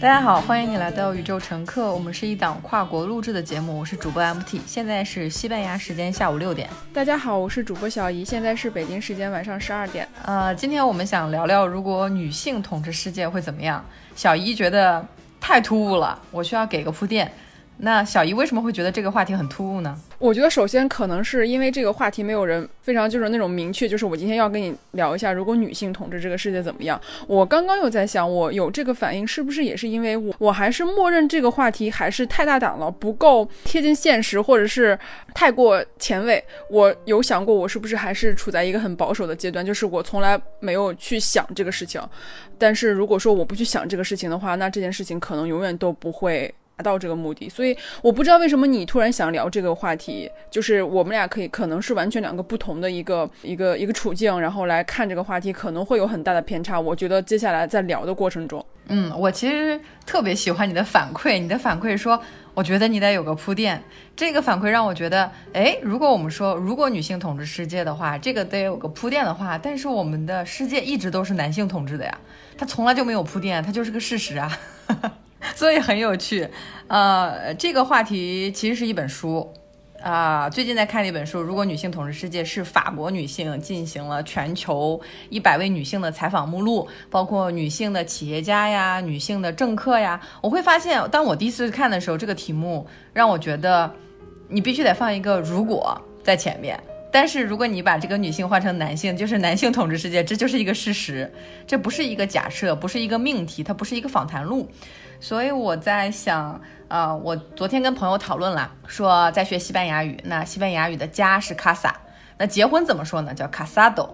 大家好，欢迎你来到宇宙乘客。我们是一档跨国录制的节目，我是主播 MT，现在是西班牙时间下午六点。大家好，我是主播小姨，现在是北京时间晚上十二点。呃，今天我们想聊聊，如果女性统治世界会怎么样？小姨觉得太突兀了，我需要给个铺垫。那小姨为什么会觉得这个话题很突兀呢？我觉得首先可能是因为这个话题没有人非常就是那种明确，就是我今天要跟你聊一下，如果女性统治这个世界怎么样？我刚刚又在想，我有这个反应是不是也是因为我我还是默认这个话题还是太大胆了，不够贴近现实，或者是太过前卫？我有想过，我是不是还是处在一个很保守的阶段，就是我从来没有去想这个事情。但是如果说我不去想这个事情的话，那这件事情可能永远都不会。达到这个目的，所以我不知道为什么你突然想聊这个话题，就是我们俩可以可能是完全两个不同的一个一个一个处境，然后来看这个话题，可能会有很大的偏差。我觉得接下来在聊的过程中，嗯，我其实特别喜欢你的反馈，你的反馈说，我觉得你得有个铺垫。这个反馈让我觉得，哎，如果我们说如果女性统治世界的话，这个得有个铺垫的话，但是我们的世界一直都是男性统治的呀，它从来就没有铺垫，它就是个事实啊。所以很有趣，呃，这个话题其实是一本书，啊，最近在看的一本书。如果女性统治世界是法国女性进行了全球一百位女性的采访目录，包括女性的企业家呀、女性的政客呀，我会发现，当我第一次看的时候，这个题目让我觉得，你必须得放一个如果在前面。但是如果你把这个女性换成男性，就是男性统治世界，这就是一个事实，这不是一个假设，不是一个命题，它不是一个访谈录。所以我在想，呃，我昨天跟朋友讨论了，说在学西班牙语，那西班牙语的家是 casa，那结婚怎么说呢？叫 casado，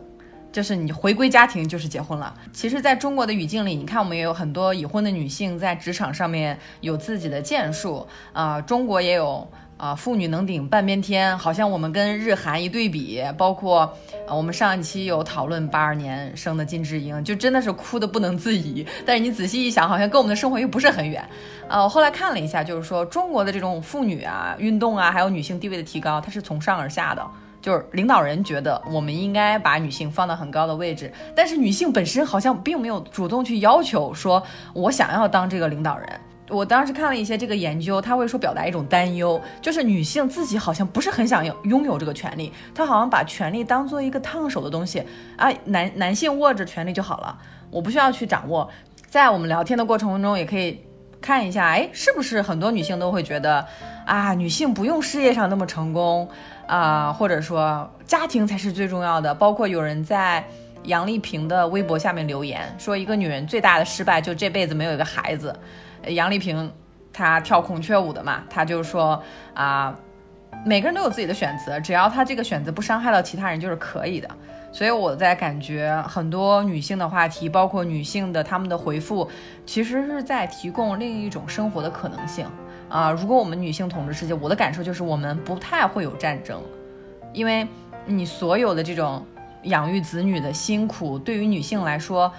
就是你回归家庭就是结婚了。其实，在中国的语境里，你看我们也有很多已婚的女性在职场上面有自己的建树，啊，中国也有。啊，妇女能顶半边天，好像我们跟日韩一对比，包括啊，我们上一期有讨论八二年生的金智英，就真的是哭的不能自已。但是你仔细一想，好像跟我们的生活又不是很远。啊，我后来看了一下，就是说中国的这种妇女啊、运动啊，还有女性地位的提高，它是从上而下的，就是领导人觉得我们应该把女性放到很高的位置，但是女性本身好像并没有主动去要求说，我想要当这个领导人。我当时看了一些这个研究，他会说表达一种担忧，就是女性自己好像不是很想要拥有这个权利，她好像把权利当做一个烫手的东西啊，男男性握着权利就好了，我不需要去掌握。在我们聊天的过程中，也可以看一下，哎，是不是很多女性都会觉得啊，女性不用事业上那么成功啊，或者说家庭才是最重要的。包括有人在杨丽萍的微博下面留言说，一个女人最大的失败就这辈子没有一个孩子。杨丽萍，她跳孔雀舞的嘛，她就说啊，每个人都有自己的选择，只要她这个选择不伤害到其他人，就是可以的。所以我在感觉很多女性的话题，包括女性的她们的回复，其实是在提供另一种生活的可能性啊。如果我们女性统治世界，我的感受就是我们不太会有战争，因为你所有的这种养育子女的辛苦，对于女性来说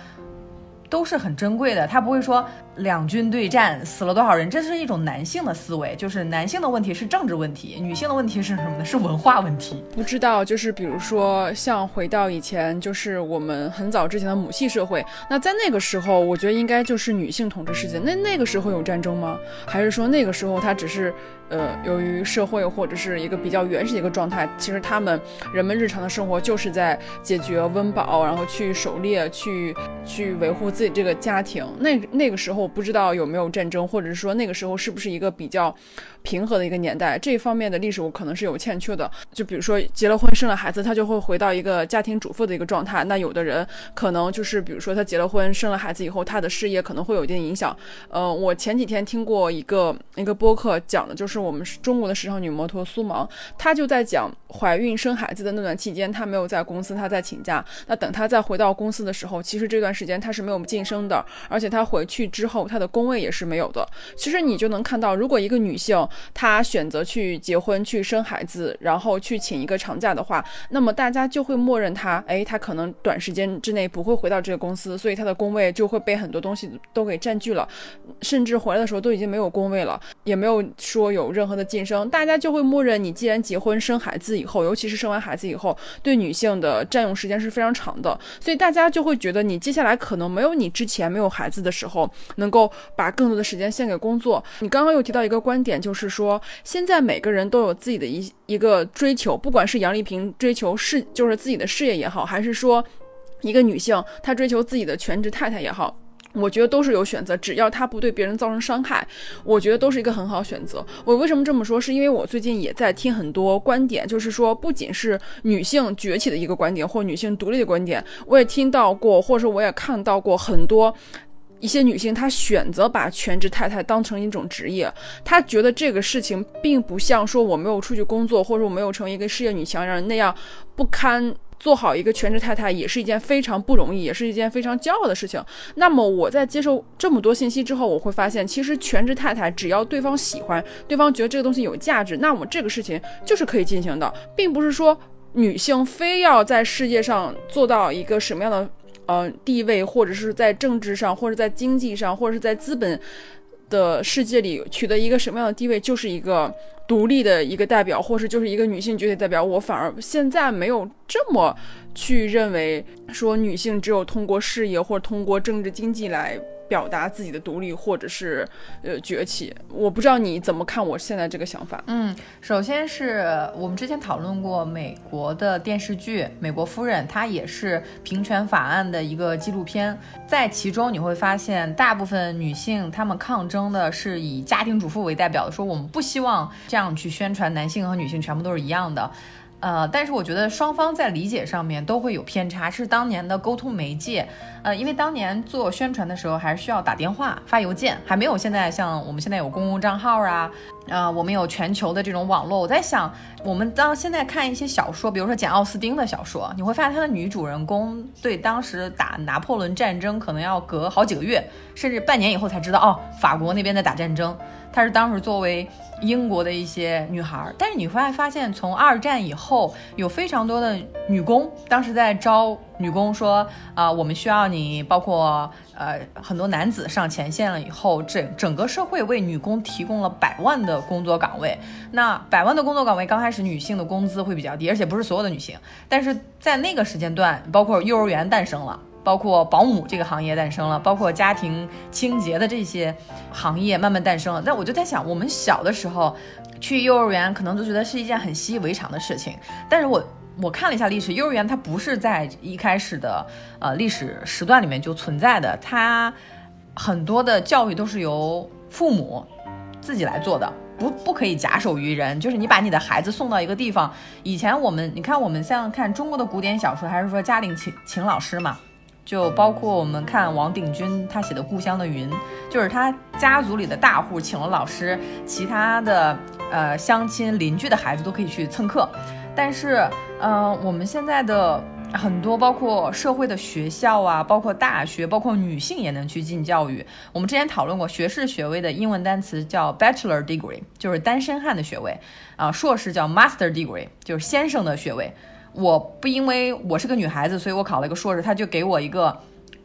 都是很珍贵的，他不会说。两军对战死了多少人？这是一种男性的思维，就是男性的问题是政治问题，女性的问题是什么呢？是文化问题。不知道，就是比如说像回到以前，就是我们很早之前的母系社会，那在那个时候，我觉得应该就是女性统治世界。那那个时候有战争吗？还是说那个时候它只是呃，由于社会或者是一个比较原始的一个状态，其实他们人们日常的生活就是在解决温饱，然后去狩猎，去去维护自己这个家庭。那那个时候。不知道有没有战争，或者是说那个时候是不是一个比较平和的一个年代，这方面的历史我可能是有欠缺的。就比如说结了婚生了孩子，他就会回到一个家庭主妇的一个状态。那有的人可能就是比如说他结了婚生了孩子以后，他的事业可能会有一定影响。呃，我前几天听过一个一个播客讲的就是我们中国的时尚女模特苏芒，她就在讲怀孕生孩子的那段期间，她没有在公司，她在请假。那等她再回到公司的时候，其实这段时间她是没有晋升的，而且她回去之后。她的工位也是没有的。其实你就能看到，如果一个女性她选择去结婚、去生孩子，然后去请一个长假的话，那么大家就会默认她，哎，她可能短时间之内不会回到这个公司，所以她的工位就会被很多东西都给占据了，甚至回来的时候都已经没有工位了，也没有说有任何的晋升。大家就会默认你既然结婚生孩子以后，尤其是生完孩子以后，对女性的占用时间是非常长的，所以大家就会觉得你接下来可能没有你之前没有孩子的时候。能够把更多的时间献给工作。你刚刚又提到一个观点，就是是说现在每个人都有自己的一一个追求，不管是杨丽萍追求事，就是自己的事业也好，还是说一个女性她追求自己的全职太太也好。我觉得都是有选择，只要他不对别人造成伤害，我觉得都是一个很好选择。我为什么这么说？是因为我最近也在听很多观点，就是说不仅是女性崛起的一个观点，或女性独立的观点，我也听到过，或者说我也看到过很多一些女性，她选择把全职太太当成一种职业，她觉得这个事情并不像说我没有出去工作，或者我没有成为一个事业女强人那样不堪。做好一个全职太太也是一件非常不容易，也是一件非常骄傲的事情。那么我在接受这么多信息之后，我会发现，其实全职太太只要对方喜欢，对方觉得这个东西有价值，那么这个事情就是可以进行的，并不是说女性非要在世界上做到一个什么样的呃地位，或者是在政治上，或者在经济上，或者是在资本的世界里取得一个什么样的地位，就是一个。独立的一个代表，或是就是一个女性绝对代表，我反而现在没有这么去认为，说女性只有通过事业或者通过政治经济来。表达自己的独立或者是呃崛起，我不知道你怎么看我现在这个想法。嗯，首先是我们之前讨论过美国的电视剧《美国夫人》，它也是平权法案的一个纪录片，在其中你会发现，大部分女性她们抗争的是以家庭主妇为代表的，说我们不希望这样去宣传男性和女性全部都是一样的。呃，但是我觉得双方在理解上面都会有偏差，是当年的沟通媒介。呃，因为当年做宣传的时候还是需要打电话、发邮件，还没有现在像我们现在有公共账号啊，啊，我们有全球的这种网络。我在想，我们当现在看一些小说，比如说简·奥斯汀的小说，你会发现他的女主人公对当时打拿破仑战争可能要隔好几个月，甚至半年以后才知道，哦，法国那边在打战争。她是当时作为英国的一些女孩，但是你会发现，从二战以后，有非常多的女工，当时在招女工，说啊，我们需要你，包括呃很多男子上前线了以后，整整个社会为女工提供了百万的工作岗位。那百万的工作岗位，刚开始女性的工资会比较低，而且不是所有的女性，但是在那个时间段，包括幼儿园诞生了。包括保姆这个行业诞生了，包括家庭清洁的这些行业慢慢诞生了。但我就在想，我们小的时候去幼儿园，可能都觉得是一件很习以为常的事情。但是我我看了一下历史，幼儿园它不是在一开始的呃历史时段里面就存在的，它很多的教育都是由父母自己来做的，不不可以假手于人。就是你把你的孩子送到一个地方，以前我们你看我们像看中国的古典小说，还是说家里请请老师嘛。就包括我们看王鼎钧他写的《故乡的云》，就是他家族里的大户请了老师，其他的呃乡亲邻居的孩子都可以去蹭课。但是，嗯，我们现在的很多包括社会的学校啊，包括大学，包括女性也能去进教育。我们之前讨论过，学士学位的英文单词叫 Bachelor Degree，就是单身汉的学位啊；硕士叫 Master Degree，就是先生的学位。我不因为我是个女孩子，所以我考了一个硕士，他就给我一个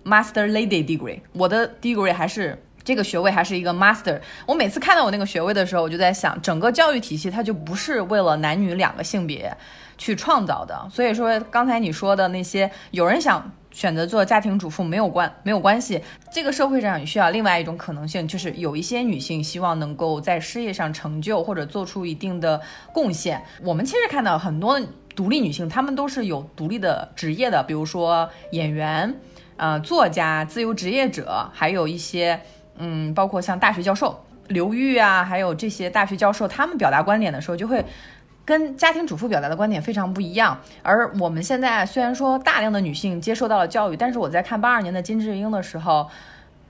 Master Lady Degree。我的 Degree 还是这个学位，还是一个 Master。我每次看到我那个学位的时候，我就在想，整个教育体系它就不是为了男女两个性别去创造的。所以说，刚才你说的那些，有人想选择做家庭主妇没有关没有关系。这个社会上也需要另外一种可能性，就是有一些女性希望能够在事业上成就或者做出一定的贡献。我们其实看到很多。独立女性，她们都是有独立的职业的，比如说演员、呃作家、自由职业者，还有一些嗯，包括像大学教授刘玉啊，还有这些大学教授，他们表达观点的时候，就会跟家庭主妇表达的观点非常不一样。而我们现在虽然说大量的女性接受到了教育，但是我在看八二年的金智英的时候。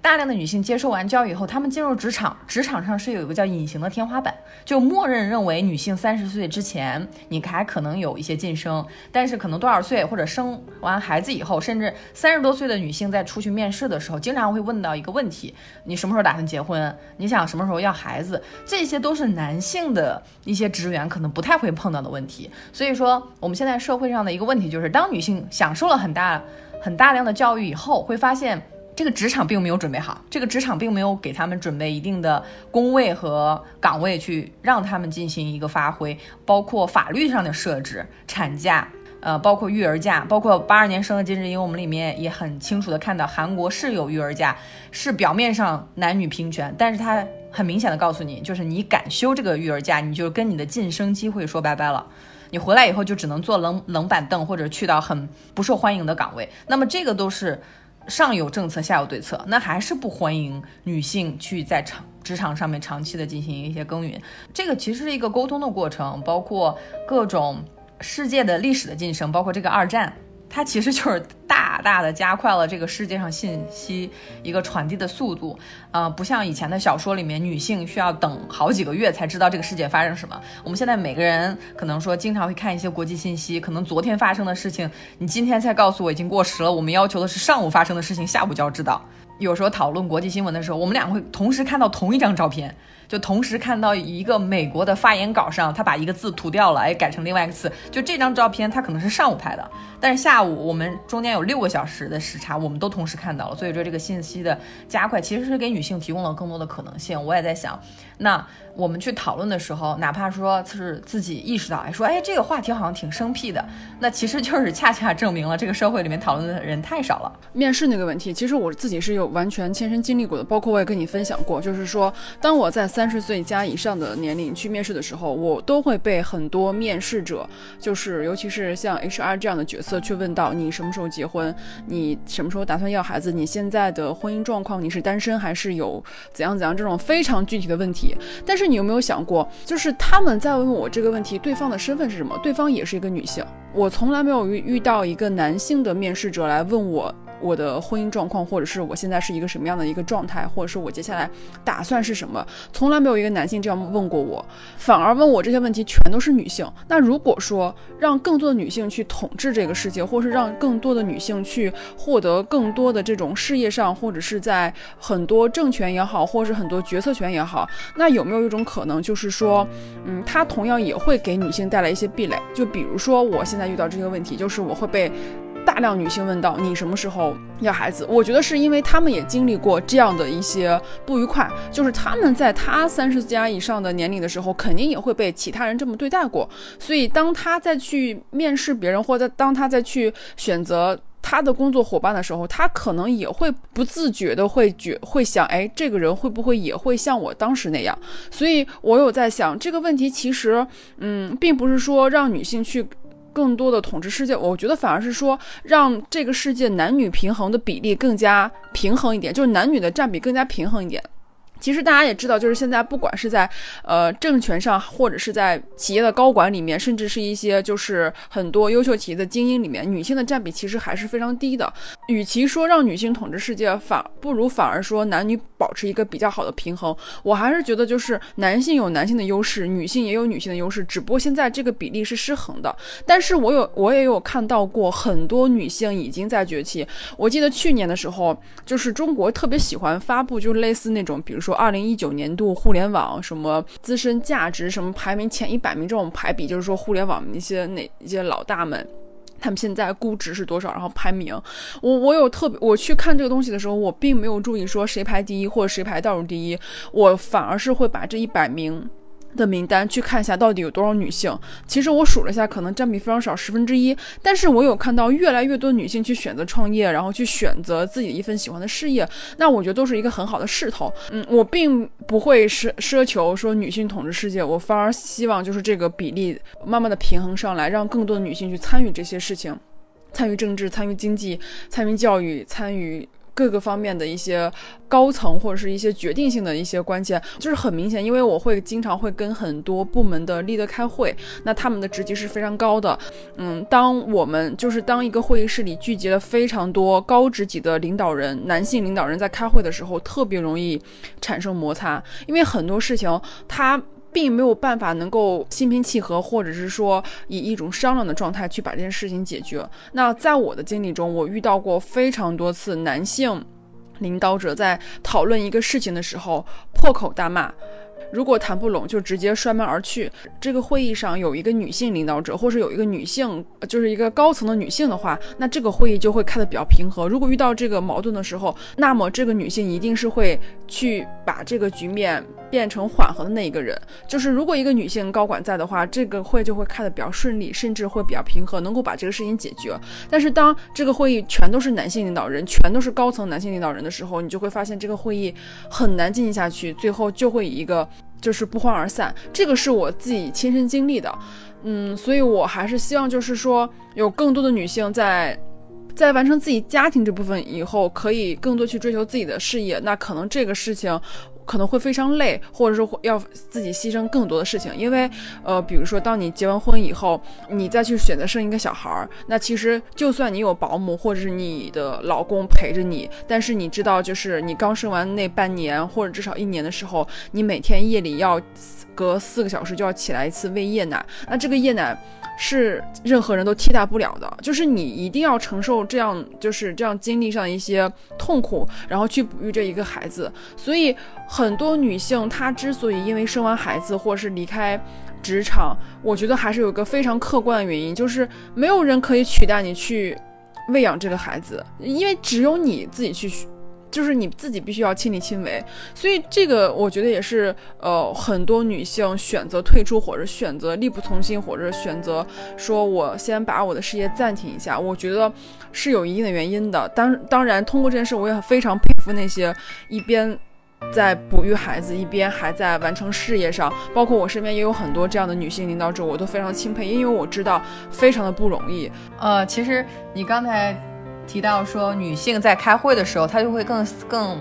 大量的女性接受完教育以后，她们进入职场，职场上是有一个叫隐形的天花板，就默认认为女性三十岁之前你还可能有一些晋升，但是可能多少岁或者生完孩子以后，甚至三十多岁的女性在出去面试的时候，经常会问到一个问题：你什么时候打算结婚？你想什么时候要孩子？这些都是男性的一些职员可能不太会碰到的问题。所以说，我们现在社会上的一个问题就是，当女性享受了很大很大量的教育以后，会发现。这个职场并没有准备好，这个职场并没有给他们准备一定的工位和岗位去让他们进行一个发挥，包括法律上的设置、产假、呃，包括育儿假，包括八二年生的金智英，我们里面也很清楚的看到，韩国是有育儿假，是表面上男女平权，但是他很明显的告诉你，就是你敢休这个育儿假，你就跟你的晋升机会说拜拜了，你回来以后就只能坐冷冷板凳，或者去到很不受欢迎的岗位。那么这个都是上有政策，下有对策，那还是不欢迎女性去在长职场上面长期的进行一些耕耘。这个其实是一个沟通的过程，包括各种。世界的历史的晋升，包括这个二战，它其实就是大大的加快了这个世界上信息一个传递的速度。啊，不像以前的小说里面，女性需要等好几个月才知道这个世界发生什么。我们现在每个人可能说经常会看一些国际信息，可能昨天发生的事情，你今天才告诉我已经过时了。我们要求的是上午发生的事情，下午就要知道。有时候讨论国际新闻的时候，我们俩会同时看到同一张照片。就同时看到一个美国的发言稿上，他把一个字涂掉了，哎，改成另外一个字。就这张照片，他可能是上午拍的，但是下午我们中间有六个小时的时差，我们都同时看到了。所以说这个信息的加快，其实是给女性提供了更多的可能性。我也在想，那我们去讨论的时候，哪怕说是自己意识到，哎，说，哎，这个话题好像挺生僻的，那其实就是恰恰证明了这个社会里面讨论的人太少了。面试那个问题，其实我自己是有完全亲身经历过的，包括我也跟你分享过，就是说，当我在三三十岁加以上的年龄去面试的时候，我都会被很多面试者，就是尤其是像 HR 这样的角色去问到你什么时候结婚，你什么时候打算要孩子，你现在的婚姻状况，你是单身还是有怎样怎样这种非常具体的问题。但是你有没有想过，就是他们在问我这个问题，对方的身份是什么？对方也是一个女性，我从来没有遇遇到一个男性的面试者来问我。我的婚姻状况，或者是我现在是一个什么样的一个状态，或者是我接下来打算是什么，从来没有一个男性这样问过我，反而问我这些问题全都是女性。那如果说让更多的女性去统治这个世界，或是让更多的女性去获得更多的这种事业上，或者是在很多政权也好，或是很多决策权也好，那有没有一种可能，就是说，嗯，它同样也会给女性带来一些壁垒？就比如说我现在遇到这个问题，就是我会被。大量女性问到你什么时候要孩子？我觉得是因为她们也经历过这样的一些不愉快，就是她们在她三十加以上的年龄的时候，肯定也会被其他人这么对待过。所以当她再去面试别人，或者当她再去选择他的工作伙伴的时候，他可能也会不自觉的会觉会想，哎，这个人会不会也会像我当时那样？所以我有在想这个问题，其实，嗯，并不是说让女性去。更多的统治世界，我觉得反而是说让这个世界男女平衡的比例更加平衡一点，就是男女的占比更加平衡一点。其实大家也知道，就是现在不管是在呃政权上，或者是在企业的高管里面，甚至是一些就是很多优秀企业的精英里面，女性的占比其实还是非常低的。与其说让女性统治世界，反不如反而说男女保持一个比较好的平衡。我还是觉得就是男性有男性的优势，女性也有女性的优势，只不过现在这个比例是失衡的。但是我有我也有看到过很多女性已经在崛起。我记得去年的时候，就是中国特别喜欢发布，就类似那种，比如说。二零一九年度互联网什么自身价值什么排名前一百名这种排比，就是说互联网那些哪一些老大们，他们现在估值是多少，然后排名。我我有特别我去看这个东西的时候，我并没有注意说谁排第一或者谁排倒数第一，我反而是会把这一百名。的名单去看一下到底有多少女性。其实我数了一下，可能占比非常少，十分之一。但是我有看到越来越多女性去选择创业，然后去选择自己一份喜欢的事业。那我觉得都是一个很好的势头。嗯，我并不会奢奢求说女性统治世界，我反而希望就是这个比例慢慢的平衡上来，让更多的女性去参与这些事情，参与政治，参与经济，参与教育，参与。各个方面的一些高层或者是一些决定性的一些关键，就是很明显，因为我会经常会跟很多部门的 leader 开会，那他们的职级是非常高的。嗯，当我们就是当一个会议室里聚集了非常多高职级的领导人，男性领导人在开会的时候，特别容易产生摩擦，因为很多事情他。并没有办法能够心平气和，或者是说以一种商量的状态去把这件事情解决。那在我的经历中，我遇到过非常多次男性领导者在讨论一个事情的时候破口大骂。如果谈不拢，就直接摔门而去。这个会议上有一个女性领导者，或者有一个女性，就是一个高层的女性的话，那这个会议就会开得比较平和。如果遇到这个矛盾的时候，那么这个女性一定是会去把这个局面变成缓和的那一个人。就是如果一个女性高管在的话，这个会就会开得比较顺利，甚至会比较平和，能够把这个事情解决。但是当这个会议全都是男性领导人，全都是高层男性领导人的时候，你就会发现这个会议很难进行下去，最后就会以一个就是不欢而散。这个是我自己亲身经历的，嗯，所以我还是希望就是说有更多的女性在。在完成自己家庭这部分以后，可以更多去追求自己的事业。那可能这个事情可能会非常累，或者说要自己牺牲更多的事情。因为，呃，比如说，当你结完婚以后，你再去选择生一个小孩儿，那其实就算你有保姆或者是你的老公陪着你，但是你知道，就是你刚生完那半年或者至少一年的时候，你每天夜里要隔四个小时就要起来一次喂夜奶。那这个夜奶。是任何人都替代不了的，就是你一定要承受这样，就是这样经历上一些痛苦，然后去哺育这一个孩子。所以很多女性她之所以因为生完孩子或者是离开职场，我觉得还是有一个非常客观的原因，就是没有人可以取代你去喂养这个孩子，因为只有你自己去。就是你自己必须要亲力亲为，所以这个我觉得也是，呃，很多女性选择退出，或者选择力不从心，或者选择说我先把我的事业暂停一下，我觉得是有一定的原因的。当当然，通过这件事，我也非常佩服那些一边在哺育孩子，一边还在完成事业上，包括我身边也有很多这样的女性领导者，我都非常钦佩，因为我知道非常的不容易。呃，其实你刚才。提到说，女性在开会的时候，她就会更更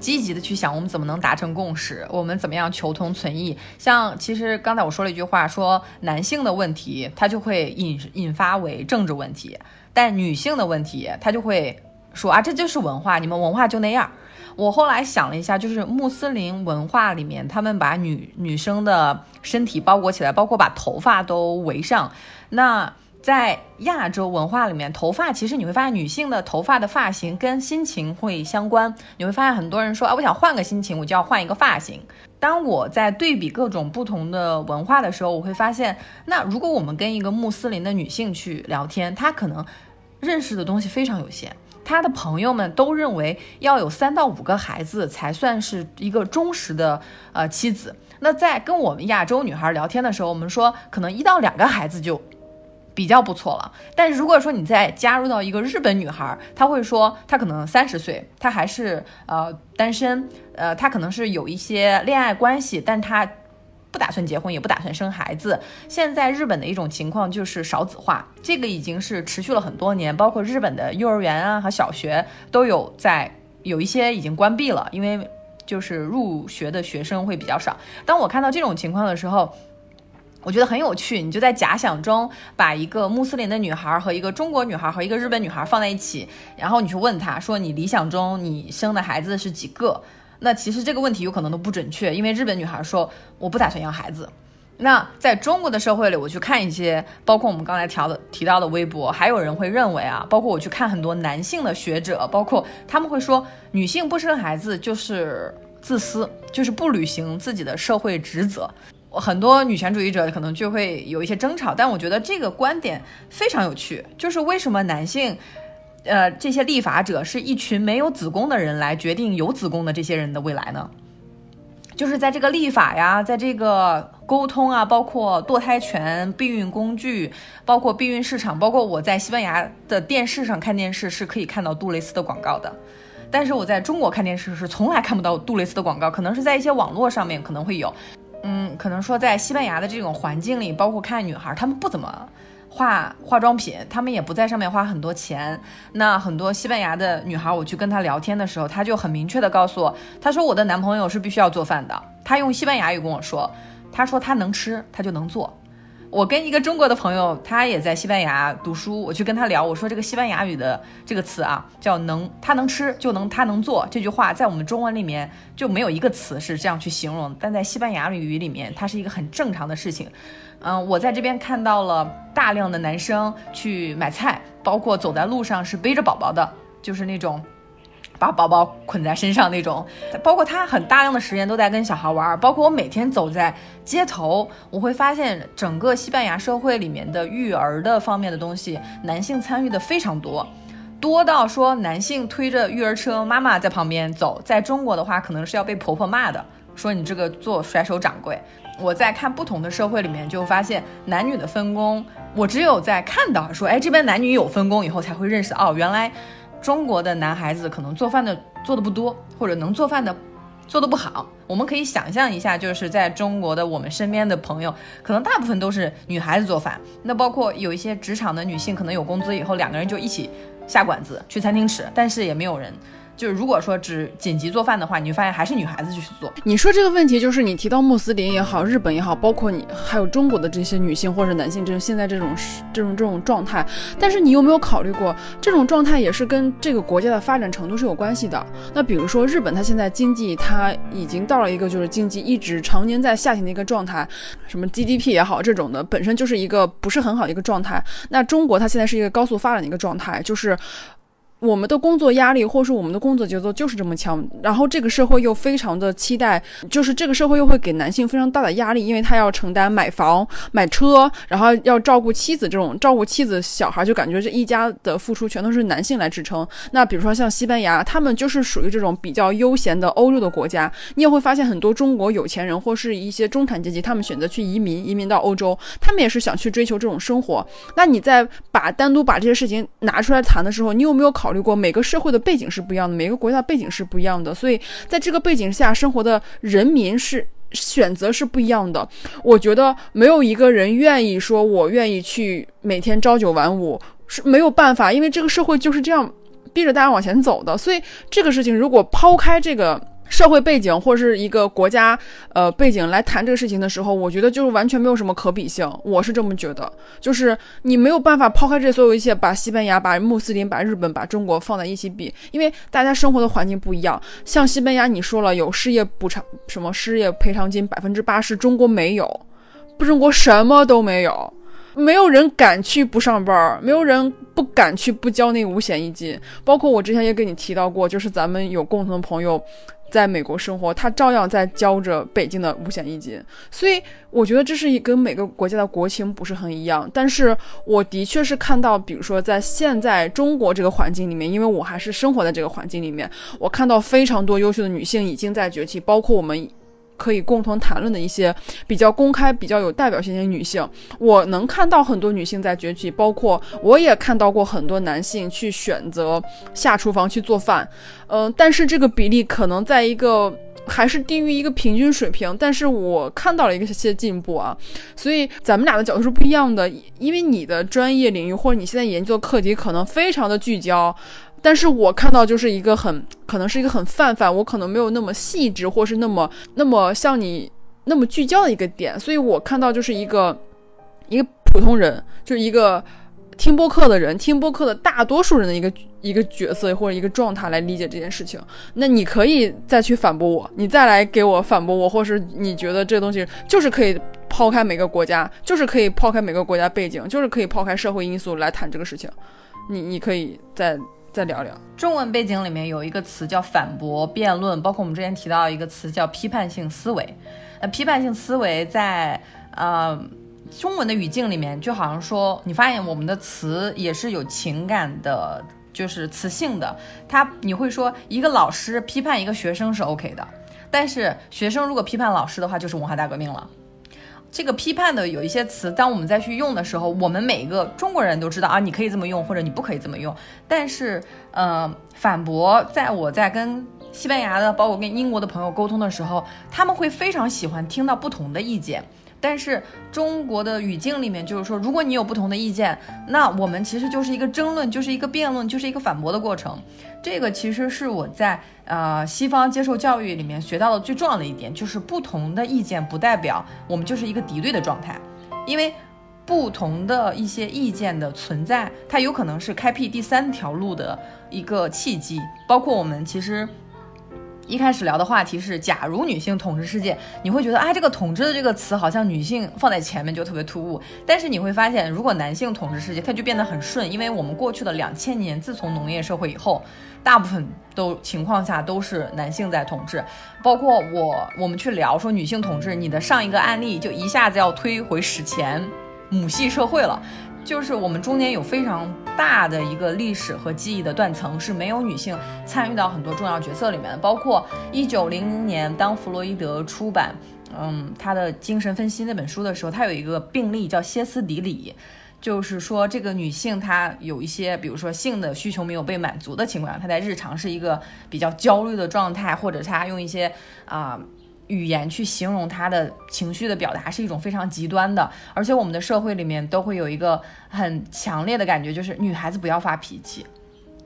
积极的去想，我们怎么能达成共识，我们怎么样求同存异。像其实刚才我说了一句话，说男性的问题，它就会引引发为政治问题，但女性的问题，他就会说啊，这就是文化，你们文化就那样。我后来想了一下，就是穆斯林文化里面，他们把女女生的身体包裹起来，包括把头发都围上，那。在亚洲文化里面，头发其实你会发现，女性的头发的发型跟心情会相关。你会发现很多人说啊，我想换个心情，我就要换一个发型。当我在对比各种不同的文化的时候，我会发现，那如果我们跟一个穆斯林的女性去聊天，她可能认识的东西非常有限。她的朋友们都认为要有三到五个孩子才算是一个忠实的呃妻子。那在跟我们亚洲女孩聊天的时候，我们说可能一到两个孩子就。比较不错了，但是如果说你再加入到一个日本女孩，她会说她可能三十岁，她还是呃单身，呃她可能是有一些恋爱关系，但她不打算结婚，也不打算生孩子。现在日本的一种情况就是少子化，这个已经是持续了很多年，包括日本的幼儿园啊和小学都有在有一些已经关闭了，因为就是入学的学生会比较少。当我看到这种情况的时候。我觉得很有趣，你就在假想中把一个穆斯林的女孩和一个中国女孩和一个日本女孩放在一起，然后你去问她说你理想中你生的孩子是几个？那其实这个问题有可能都不准确，因为日本女孩说我不打算要孩子。那在中国的社会里，我去看一些，包括我们刚才调的提到的微博，还有人会认为啊，包括我去看很多男性的学者，包括他们会说女性不生孩子就是自私，就是不履行自己的社会职责。很多女权主义者可能就会有一些争吵，但我觉得这个观点非常有趣，就是为什么男性，呃，这些立法者是一群没有子宫的人来决定有子宫的这些人的未来呢？就是在这个立法呀，在这个沟通啊，包括堕胎权、避孕工具，包括避孕市场，包括我在西班牙的电视上看电视是可以看到杜蕾斯的广告的，但是我在中国看电视是从来看不到杜蕾斯的广告，可能是在一些网络上面可能会有。嗯，可能说在西班牙的这种环境里，包括看女孩，她们不怎么化化妆品，她们也不在上面花很多钱。那很多西班牙的女孩，我去跟她聊天的时候，她就很明确的告诉我，她说我的男朋友是必须要做饭的。她用西班牙语跟我说，她说她能吃，她就能做。我跟一个中国的朋友，他也在西班牙读书，我去跟他聊，我说这个西班牙语的这个词啊，叫能，他能吃就能，他能做。这句话在我们中文里面就没有一个词是这样去形容，但在西班牙语里面，它是一个很正常的事情。嗯，我在这边看到了大量的男生去买菜，包括走在路上是背着宝宝的，就是那种。把宝宝捆在身上那种，包括他很大量的时间都在跟小孩玩，包括我每天走在街头，我会发现整个西班牙社会里面的育儿的方面的东西，男性参与的非常多。多到说男性推着育儿车，妈妈在旁边走。在中国的话，可能是要被婆婆骂的，说你这个做甩手掌柜。我在看不同的社会里面，就发现男女的分工，我只有在看到说，哎，这边男女有分工以后，才会认识哦，原来中国的男孩子可能做饭的做的不多，或者能做饭的。做的不好，我们可以想象一下，就是在中国的我们身边的朋友，可能大部分都是女孩子做饭。那包括有一些职场的女性，可能有工资以后，两个人就一起下馆子去餐厅吃，但是也没有人。就是如果说只紧急做饭的话，你会发现还是女孩子去做。你说这个问题，就是你提到穆斯林也好，日本也好，包括你还有中国的这些女性或者男性，这种现在这种这种这种状态。但是你有没有考虑过，这种状态也是跟这个国家的发展程度是有关系的？那比如说日本，它现在经济它已经到了一个就是经济一直常年在下行的一个状态，什么 GDP 也好，这种的本身就是一个不是很好的一个状态。那中国它现在是一个高速发展的一个状态，就是。我们的工作压力，或者说我们的工作节奏就是这么强，然后这个社会又非常的期待，就是这个社会又会给男性非常大的压力，因为他要承担买房、买车，然后要照顾妻子，这种照顾妻子、小孩，就感觉这一家的付出全都是男性来支撑。那比如说像西班牙，他们就是属于这种比较悠闲的欧洲的国家，你也会发现很多中国有钱人或是一些中产阶级，他们选择去移民，移民到欧洲，他们也是想去追求这种生活。那你在把单独把这些事情拿出来谈的时候，你有没有考？考虑过每个社会的背景是不一样的，每个国家背景是不一样的，所以在这个背景下生活的人民是选择是不一样的。我觉得没有一个人愿意说，我愿意去每天朝九晚五是没有办法，因为这个社会就是这样逼着大家往前走的。所以这个事情如果抛开这个。社会背景或者是一个国家呃背景来谈这个事情的时候，我觉得就是完全没有什么可比性。我是这么觉得，就是你没有办法抛开这所有一切，把西班牙、把穆斯林、把日本、把中国放在一起比，因为大家生活的环境不一样。像西班牙，你说了有失业补偿，什么失业赔偿金百分之八十，中国没有，不，中国什么都没有。没有人敢去不上班，没有人不敢去不交那五险一金。包括我之前也跟你提到过，就是咱们有共同的朋友，在美国生活，他照样在交着北京的五险一金。所以我觉得这是一跟每个国家的国情不是很一样。但是我的确是看到，比如说在现在中国这个环境里面，因为我还是生活在这个环境里面，我看到非常多优秀的女性已经在崛起，包括我们。可以共同谈论的一些比较公开、比较有代表性的女性，我能看到很多女性在崛起，包括我也看到过很多男性去选择下厨房去做饭，嗯，但是这个比例可能在一个 还是低于一个平均水平，但是我看到了一些进步啊，所以咱们俩的角度是不一样的，因为你的专业领域或者你现在研究的课题可能非常的聚焦。但是我看到就是一个很可能是一个很泛泛，我可能没有那么细致，或是那么那么像你那么聚焦的一个点，所以我看到就是一个一个普通人，就是一个听播客的人，听播客的大多数人的一个一个角色或者一个状态来理解这件事情。那你可以再去反驳我，你再来给我反驳我，或是你觉得这东西就是可以抛开每个国家，就是可以抛开每个国家背景，就是可以抛开社会因素来谈这个事情。你你可以再。再聊聊中文背景里面有一个词叫反驳、辩论，包括我们之前提到一个词叫批判性思维。那批判性思维在呃中文的语境里面，就好像说，你发现我们的词也是有情感的，就是词性的。他你会说一个老师批判一个学生是 OK 的，但是学生如果批判老师的话，就是文化大革命了。这个批判的有一些词，当我们再去用的时候，我们每一个中国人都知道啊，你可以这么用，或者你不可以这么用。但是，呃，反驳，在我在跟西班牙的，包括跟英国的朋友沟通的时候，他们会非常喜欢听到不同的意见。但是中国的语境里面，就是说，如果你有不同的意见，那我们其实就是一个争论，就是一个辩论，就是一个反驳的过程。这个其实是我在呃西方接受教育里面学到的最重要的一点，就是不同的意见不代表我们就是一个敌对的状态，因为不同的一些意见的存在，它有可能是开辟第三条路的一个契机，包括我们其实。一开始聊的话题是，假如女性统治世界，你会觉得，啊，这个统治的这个词好像女性放在前面就特别突兀。但是你会发现，如果男性统治世界，它就变得很顺，因为我们过去的两千年，自从农业社会以后，大部分都情况下都是男性在统治。包括我，我们去聊说女性统治，你的上一个案例就一下子要推回史前母系社会了。就是我们中间有非常大的一个历史和记忆的断层，是没有女性参与到很多重要角色里面的。包括一九零零年，当弗洛伊德出版，嗯，他的精神分析那本书的时候，他有一个病例叫歇斯底里，就是说这个女性她有一些，比如说性的需求没有被满足的情况下，她在日常是一个比较焦虑的状态，或者她用一些啊。语言去形容他的情绪的表达是一种非常极端的，而且我们的社会里面都会有一个很强烈的感觉，就是女孩子不要发脾气，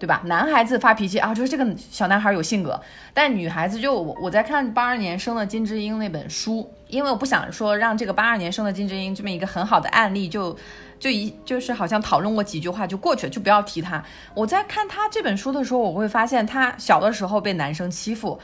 对吧？男孩子发脾气啊，就是这个小男孩有性格，但女孩子就我我在看八二年生的金智英那本书，因为我不想说让这个八二年生的金智英这么一个很好的案例就就一就是好像讨论过几句话就过去了，就不要提他。我在看他这本书的时候，我会发现他小的时候被男生欺负。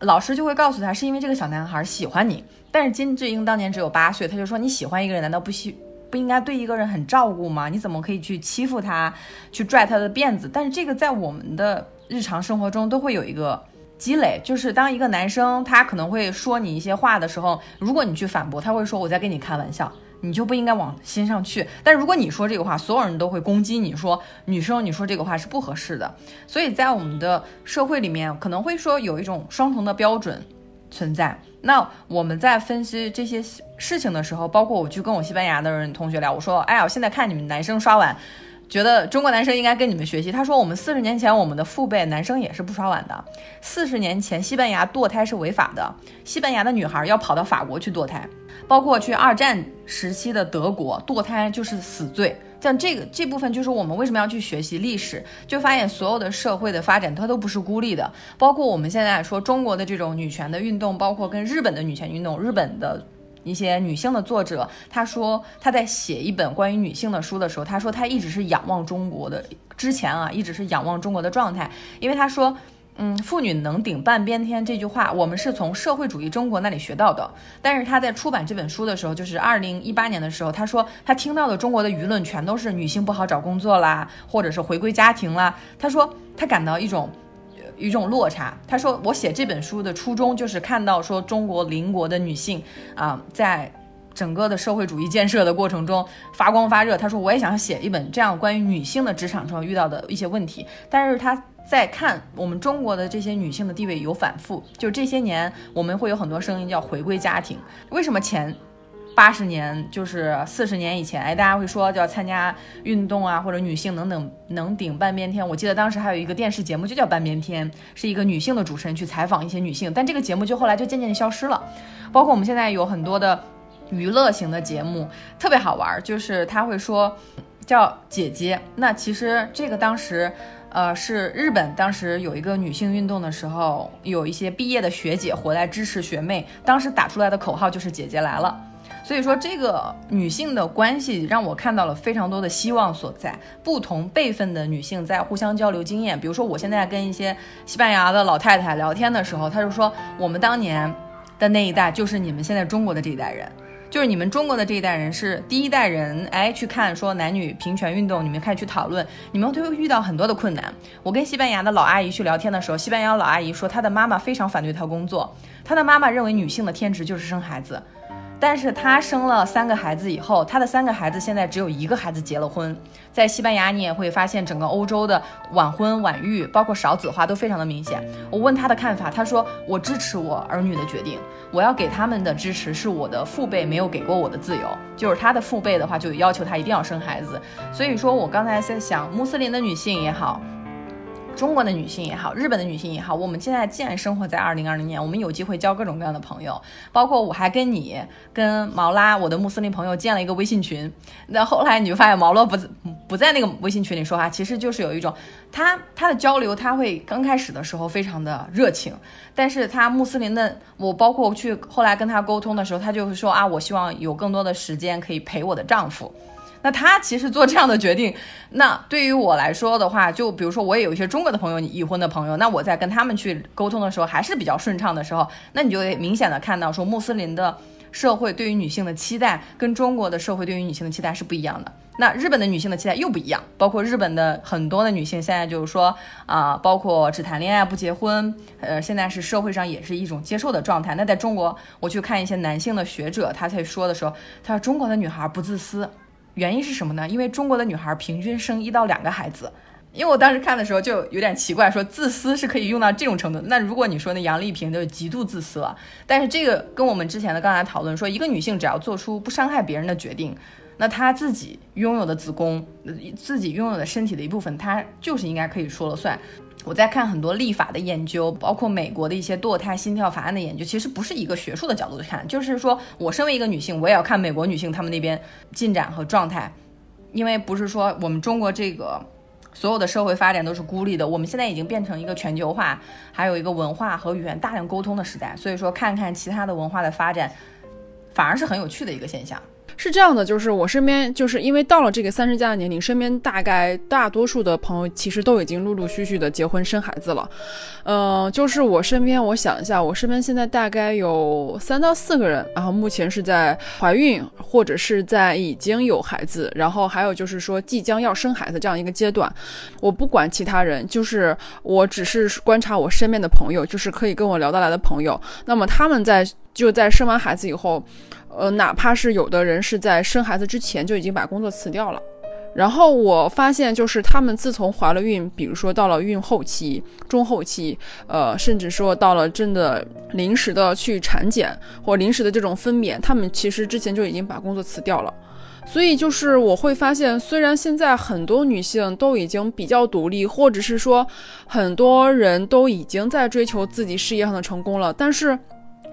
老师就会告诉他，是因为这个小男孩喜欢你。但是金智英当年只有八岁，他就说你喜欢一个人，难道不喜不应该对一个人很照顾吗？你怎么可以去欺负他，去拽他的辫子？但是这个在我们的日常生活中都会有一个积累，就是当一个男生他可能会说你一些话的时候，如果你去反驳，他会说我在跟你开玩笑。你就不应该往心上去。但如果你说这个话，所有人都会攻击你说女生你说这个话是不合适的。所以在我们的社会里面，可能会说有一种双重的标准存在。那我们在分析这些事情的时候，包括我去跟我西班牙的人同学聊，我说，哎呀，我现在看你们男生刷碗。觉得中国男生应该跟你们学习。他说，我们四十年前我们的父辈男生也是不刷碗的。四十年前西班牙堕胎是违法的，西班牙的女孩要跑到法国去堕胎，包括去二战时期的德国堕胎就是死罪。像这个这部分就是我们为什么要去学习历史，就发现所有的社会的发展它都不是孤立的。包括我们现在说中国的这种女权的运动，包括跟日本的女权运动，日本的。一些女性的作者，她说她在写一本关于女性的书的时候，她说她一直是仰望中国的，之前啊一直是仰望中国的状态，因为她说，嗯，妇女能顶半边天这句话，我们是从社会主义中国那里学到的。但是她在出版这本书的时候，就是二零一八年的时候，她说她听到的中国的舆论全都是女性不好找工作啦，或者是回归家庭啦。她说她感到一种。一种落差。他说：“我写这本书的初衷就是看到说中国邻国的女性啊，在整个的社会主义建设的过程中发光发热。他说我也想写一本这样关于女性的职场上遇到的一些问题。但是他在看我们中国的这些女性的地位有反复，就这些年我们会有很多声音叫回归家庭。为什么前？”八十年就是四十年以前，哎，大家会说就要参加运动啊，或者女性能等能顶半边天。我记得当时还有一个电视节目就叫半边天，是一个女性的主持人去采访一些女性，但这个节目就后来就渐渐消失了。包括我们现在有很多的娱乐型的节目，特别好玩，就是他会说叫姐姐。那其实这个当时，呃，是日本当时有一个女性运动的时候，有一些毕业的学姐回来支持学妹，当时打出来的口号就是姐姐来了。所以说，这个女性的关系让我看到了非常多的希望所在。不同辈分的女性在互相交流经验。比如说，我现在跟一些西班牙的老太太聊天的时候，她就说，我们当年的那一代就是你们现在中国的这一代人，就是你们中国的这一代人是第一代人。哎，去看说男女平权运动，你们开始去讨论，你们都会遇到很多的困难。我跟西班牙的老阿姨去聊天的时候，西班牙老阿姨说，她的妈妈非常反对她工作，她的妈妈认为女性的天职就是生孩子。但是她生了三个孩子以后，她的三个孩子现在只有一个孩子结了婚。在西班牙，你也会发现整个欧洲的晚婚晚育，包括少子化都非常的明显。我问她的看法，她说：“我支持我儿女的决定，我要给他们的支持是我的父辈没有给过我的自由。就是他的父辈的话，就要求他一定要生孩子。所以说我刚才在想，穆斯林的女性也好。”中国的女性也好，日本的女性也好，我们现在既然生活在二零二零年，我们有机会交各种各样的朋友，包括我还跟你、跟毛拉，我的穆斯林朋友建了一个微信群。那后来你就发现毛罗不不在那个微信群里说话，其实就是有一种他他的交流，他会刚开始的时候非常的热情，但是他穆斯林的我包括去后来跟他沟通的时候，他就会说啊，我希望有更多的时间可以陪我的丈夫。那他其实做这样的决定，那对于我来说的话，就比如说我也有一些中国的朋友，已婚的朋友，那我在跟他们去沟通的时候还是比较顺畅的时候，那你就会明显的看到说穆斯林的社会对于女性的期待跟中国的社会对于女性的期待是不一样的。那日本的女性的期待又不一样，包括日本的很多的女性现在就是说啊，包括只谈恋爱不结婚，呃，现在是社会上也是一种接受的状态。那在中国，我去看一些男性的学者，他在说的时候，他说中国的女孩不自私。原因是什么呢？因为中国的女孩平均生一到两个孩子。因为我当时看的时候就有点奇怪，说自私是可以用到这种程度。那如果你说那杨丽萍就极度自私了，但是这个跟我们之前的刚才讨论说，一个女性只要做出不伤害别人的决定，那她自己拥有的子宫、自己拥有的身体的一部分，她就是应该可以说了算。我在看很多立法的研究，包括美国的一些堕胎心跳法案的研究，其实不是一个学术的角度去看，就是说我身为一个女性，我也要看美国女性她们那边进展和状态，因为不是说我们中国这个。所有的社会发展都是孤立的，我们现在已经变成一个全球化，还有一个文化和语言大量沟通的时代。所以说，看看其他的文化的发展，反而是很有趣的一个现象。是这样的，就是我身边就是因为到了这个三十加的年龄，身边大概大多数的朋友其实都已经陆陆续续的结婚生孩子了。嗯，就是我身边，我想一下，我身边现在大概有三到四个人，然后目前是在怀孕或者是在已经有孩子，然后还有就是说即将要生孩子这样一个阶段。我不管其他人，就是我只是观察我身边的朋友，就是可以跟我聊得来的朋友，那么他们在就在生完孩子以后。呃，哪怕是有的人是在生孩子之前就已经把工作辞掉了，然后我发现就是他们自从怀了孕，比如说到了孕后期、中后期，呃，甚至说到了真的临时的去产检或临时的这种分娩，他们其实之前就已经把工作辞掉了。所以就是我会发现，虽然现在很多女性都已经比较独立，或者是说很多人都已经在追求自己事业上的成功了，但是。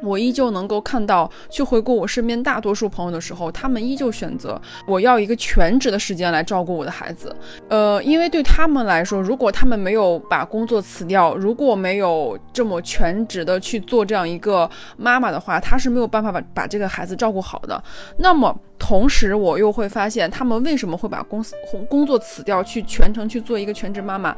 我依旧能够看到，去回顾我身边大多数朋友的时候，他们依旧选择我要一个全职的时间来照顾我的孩子。呃，因为对他们来说，如果他们没有把工作辞掉，如果没有这么全职的去做这样一个妈妈的话，他是没有办法把把这个孩子照顾好的。那么，同时我又会发现，他们为什么会把公司工作辞掉，去全程去做一个全职妈妈？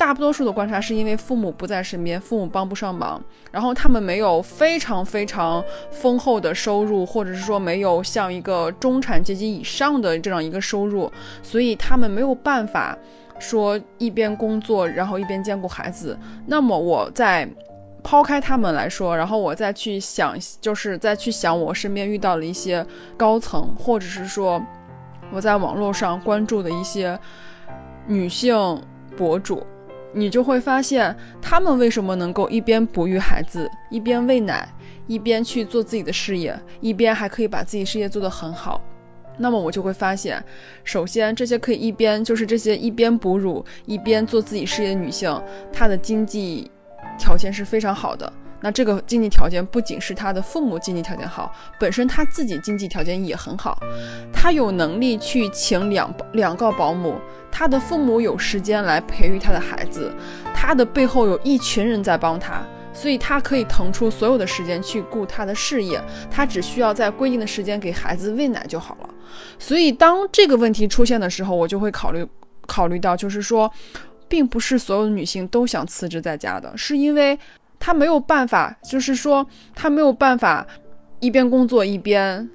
大多数的观察是因为父母不在身边，父母帮不上忙，然后他们没有非常非常丰厚的收入，或者是说没有像一个中产阶级以上的这样一个收入，所以他们没有办法说一边工作，然后一边兼顾孩子。那么我在抛开他们来说，然后我再去想，就是再去想我身边遇到了一些高层，或者是说我在网络上关注的一些女性博主。你就会发现，他们为什么能够一边哺育孩子，一边喂奶，一边去做自己的事业，一边还可以把自己事业做得很好。那么我就会发现，首先这些可以一边就是这些一边哺乳一边做自己事业的女性，她的经济条件是非常好的。那这个经济条件不仅是他的父母经济条件好，本身他自己经济条件也很好，他有能力去请两两个保姆，他的父母有时间来培育他的孩子，他的背后有一群人在帮他，所以他可以腾出所有的时间去顾他的事业，他只需要在规定的时间给孩子喂奶就好了。所以当这个问题出现的时候，我就会考虑考虑到，就是说，并不是所有的女性都想辞职在家的，是因为。他没有办法，就是说，他没有办法一边工作一边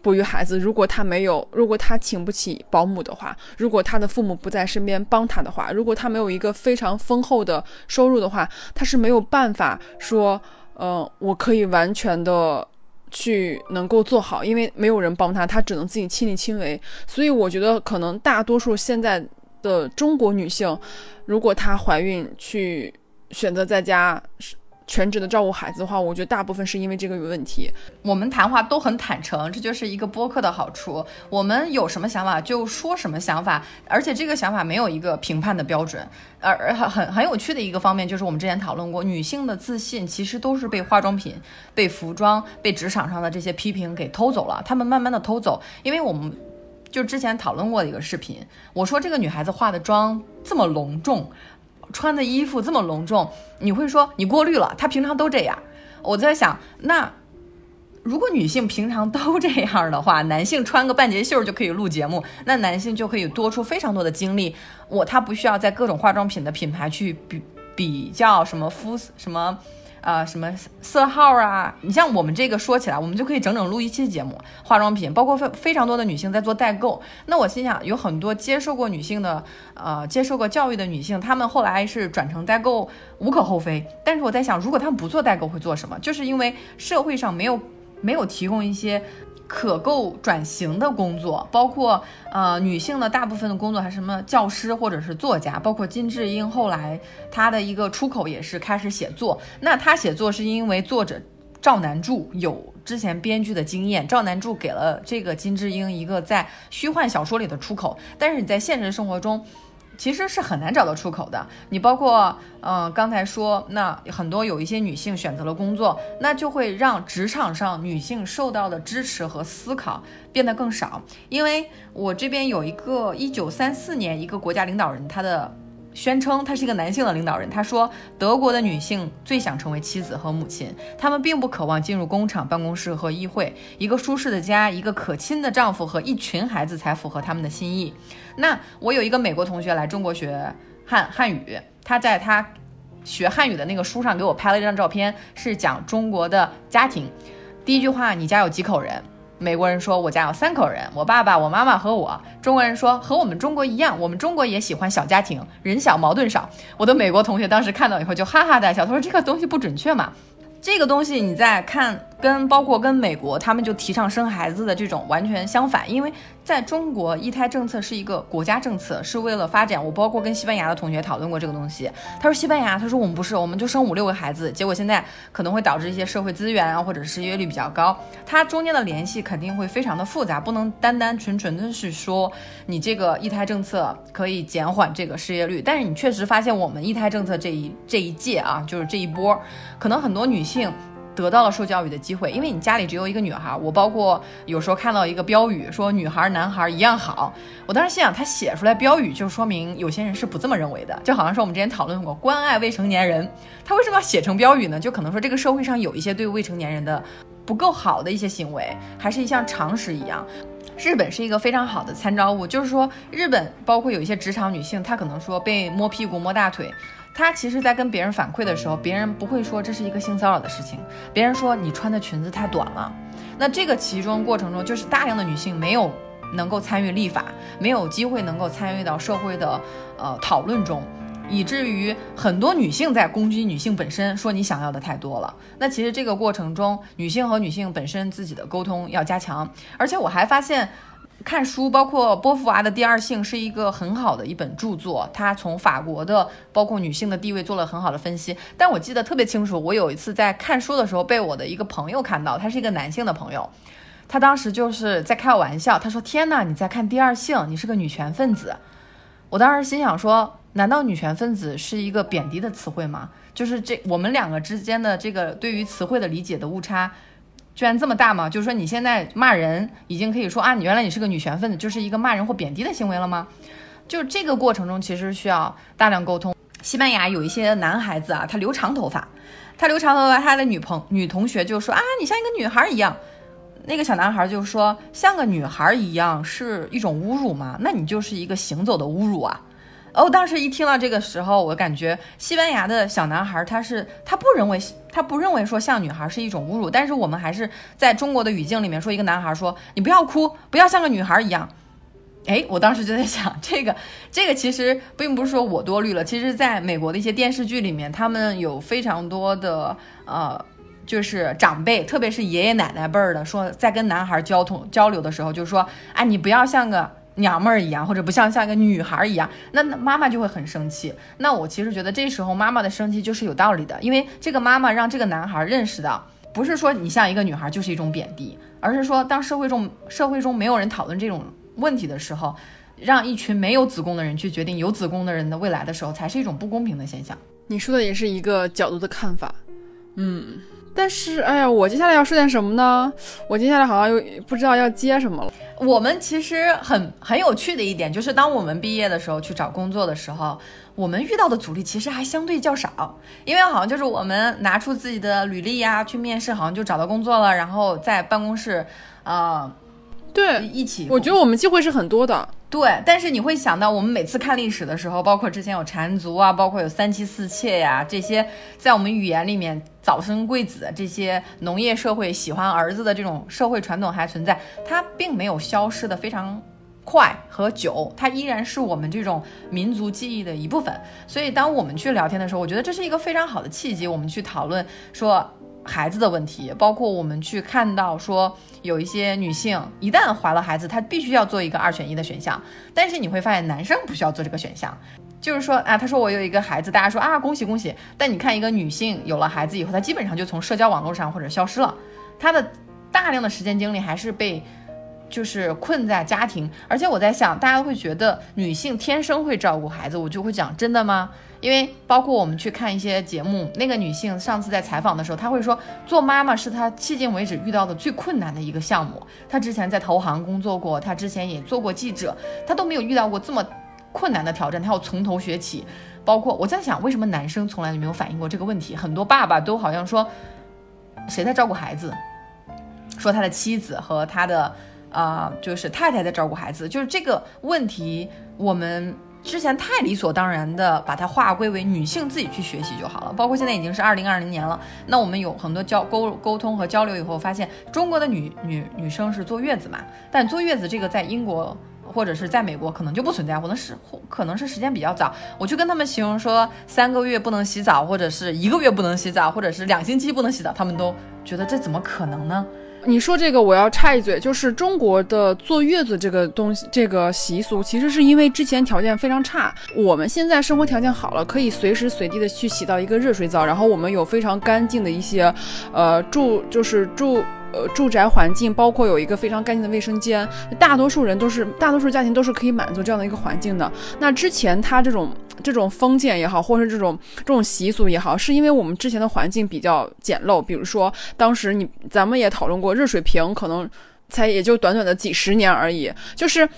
哺育孩子。如果他没有，如果他请不起保姆的话，如果他的父母不在身边帮他的话，如果他没有一个非常丰厚的收入的话，他是没有办法说，嗯，我可以完全的去能够做好，因为没有人帮他，他只能自己亲力亲为。所以，我觉得可能大多数现在的中国女性，如果她怀孕去选择在家。全职的照顾孩子的话，我觉得大部分是因为这个有问题。我们谈话都很坦诚，这就是一个播客的好处。我们有什么想法就说什么想法，而且这个想法没有一个评判的标准。而很很很有趣的一个方面就是，我们之前讨论过，女性的自信其实都是被化妆品、被服装、被职场上的这些批评给偷走了。他们慢慢的偷走，因为我们就之前讨论过一个视频，我说这个女孩子化的妆这么隆重。穿的衣服这么隆重，你会说你过滤了？他平常都这样。我在想，那如果女性平常都这样的话，男性穿个半截袖就可以录节目，那男性就可以多出非常多的精力。我他不需要在各种化妆品的品牌去比比较什么肤什么。啊，什么色号啊？你像我们这个说起来，我们就可以整整录一期节目。化妆品，包括非非常多的女性在做代购。那我心想，有很多接受过女性的，呃，接受过教育的女性，她们后来是转成代购，无可厚非。但是我在想，如果她们不做代购，会做什么？就是因为社会上没有没有提供一些可够转型的工作，包括呃女性的大部分的工作还是什么教师或者是作家，包括金智英后来她的一个出口也是开始写作。那她写作是因为作者赵南柱有之前编剧的经验，赵南柱给了这个金智英一个在虚幻小说里的出口，但是你在现实生活中。其实是很难找到出口的。你包括，嗯，刚才说，那很多有一些女性选择了工作，那就会让职场上女性受到的支持和思考变得更少。因为我这边有一个一九三四年一个国家领导人，他的。宣称他是一个男性的领导人。他说，德国的女性最想成为妻子和母亲，她们并不渴望进入工厂、办公室和议会。一个舒适的家，一个可亲的丈夫和一群孩子才符合他们的心意。那我有一个美国同学来中国学汉汉语，他在他学汉语的那个书上给我拍了一张照片，是讲中国的家庭。第一句话，你家有几口人？美国人说：“我家有三口人，我爸爸、我妈妈和我。”中国人说：“和我们中国一样，我们中国也喜欢小家庭，人小矛盾少。”我的美国同学当时看到以后就哈哈大笑，他说：“这个东西不准确嘛。”这个东西你在看，跟包括跟美国，他们就提倡生孩子的这种完全相反，因为在中国一胎政策是一个国家政策，是为了发展。我包括跟西班牙的同学讨论过这个东西，他说西班牙，他说我们不是，我们就生五六个孩子，结果现在可能会导致一些社会资源啊，或者失业率比较高，它中间的联系肯定会非常的复杂，不能单单纯纯的是说你这个一胎政策可以减缓这个失业率，但是你确实发现我们一胎政策这一这一届啊，就是这一波，可能很多女。性得到了受教育的机会，因为你家里只有一个女孩。我包括有时候看到一个标语说女孩男孩一样好，我当时心想，他写出来标语就说明有些人是不这么认为的。就好像说我们之前讨论过关爱未成年人，他为什么要写成标语呢？就可能说这个社会上有一些对未成年人的不够好的一些行为，还是一项常识一样。日本是一个非常好的参照物，就是说日本包括有一些职场女性，她可能说被摸屁股摸大腿。他其实，在跟别人反馈的时候，别人不会说这是一个性骚扰的事情，别人说你穿的裙子太短了。那这个其中过程中，就是大量的女性没有能够参与立法，没有机会能够参与到社会的呃讨论中，以至于很多女性在攻击女性本身，说你想要的太多了。那其实这个过程中，女性和女性本身自己的沟通要加强，而且我还发现。看书，包括波伏娃的《第二性》是一个很好的一本著作，他从法国的包括女性的地位做了很好的分析。但我记得特别清楚，我有一次在看书的时候被我的一个朋友看到，他是一个男性的朋友，他当时就是在开玩笑，他说：“天哪，你在看《第二性》，你是个女权分子。”我当时心想说：“难道女权分子是一个贬低的词汇吗？就是这我们两个之间的这个对于词汇的理解的误差。”居然这么大吗？就是说你现在骂人已经可以说啊，你原来你是个女权分子，就是一个骂人或贬低的行为了吗？就是这个过程中其实需要大量沟通。西班牙有一些男孩子啊，他留长头发，他留长头发，他的女朋女同学就说啊，你像一个女孩一样。那个小男孩就说像个女孩一样是一种侮辱吗？那你就是一个行走的侮辱啊。哦，当时一听到这个时候，我感觉西班牙的小男孩他是他不认为他不认为说像女孩是一种侮辱，但是我们还是在中国的语境里面说一个男孩说你不要哭，不要像个女孩一样。哎，我当时就在想，这个这个其实并不是说我多虑了，其实在美国的一些电视剧里面，他们有非常多的呃，就是长辈，特别是爷爷奶奶辈儿的，说在跟男孩交通交流的时候，就说哎，你不要像个。娘们儿一样，或者不像像一个女孩一样，那妈妈就会很生气。那我其实觉得这时候妈妈的生气就是有道理的，因为这个妈妈让这个男孩认识到，不是说你像一个女孩就是一种贬低，而是说当社会中社会中没有人讨论这种问题的时候，让一群没有子宫的人去决定有子宫的人的未来的时候，才是一种不公平的现象。你说的也是一个角度的看法，嗯。但是，哎呀，我接下来要说点什么呢？我接下来好像又不知道要接什么了。我们其实很很有趣的一点就是，当我们毕业的时候去找工作的时候，我们遇到的阻力其实还相对较少，因为好像就是我们拿出自己的履历呀去面试，好像就找到工作了，然后在办公室，啊，对，一起。我觉得我们机会是很多的。对，但是你会想到，我们每次看历史的时候，包括之前有缠足啊，包括有三妻四妾呀，这些在我们语言里面早生贵子这些农业社会喜欢儿子的这种社会传统还存在，它并没有消失的非常快和久，它依然是我们这种民族记忆的一部分。所以当我们去聊天的时候，我觉得这是一个非常好的契机，我们去讨论说。孩子的问题，包括我们去看到说有一些女性一旦怀了孩子，她必须要做一个二选一的选项，但是你会发现男生不需要做这个选项，就是说啊，他说我有一个孩子，大家说啊恭喜恭喜，但你看一个女性有了孩子以后，她基本上就从社交网络上或者消失了，她的大量的时间精力还是被。就是困在家庭，而且我在想，大家会觉得女性天生会照顾孩子，我就会讲真的吗？因为包括我们去看一些节目，那个女性上次在采访的时候，她会说做妈妈是她迄今为止遇到的最困难的一个项目。她之前在投行工作过，她之前也做过记者，她都没有遇到过这么困难的挑战，她要从头学起。包括我在想，为什么男生从来就没有反映过这个问题？很多爸爸都好像说谁在照顾孩子，说他的妻子和他的。啊，就是太太在照顾孩子，就是这个问题，我们之前太理所当然的把它划归为女性自己去学习就好了。包括现在已经是二零二零年了，那我们有很多交沟沟通和交流以后，发现中国的女女女生是坐月子嘛，但坐月子这个在英国或者是在美国可能就不存在，可能是可能是时间比较早。我去跟他们形容说三个月不能洗澡，或者是一个月不能洗澡，或者是两星期不能洗澡，他们都觉得这怎么可能呢？你说这个，我要插一嘴，就是中国的坐月子这个东西，这个习俗，其实是因为之前条件非常差，我们现在生活条件好了，可以随时随地的去洗到一个热水澡，然后我们有非常干净的一些，呃，住就是住。呃，住宅环境包括有一个非常干净的卫生间，大多数人都是，大多数家庭都是可以满足这样的一个环境的。那之前他这种这种封建也好，或者是这种这种习俗也好，是因为我们之前的环境比较简陋。比如说，当时你咱们也讨论过，热水瓶可能才也就短短的几十年而已，就是。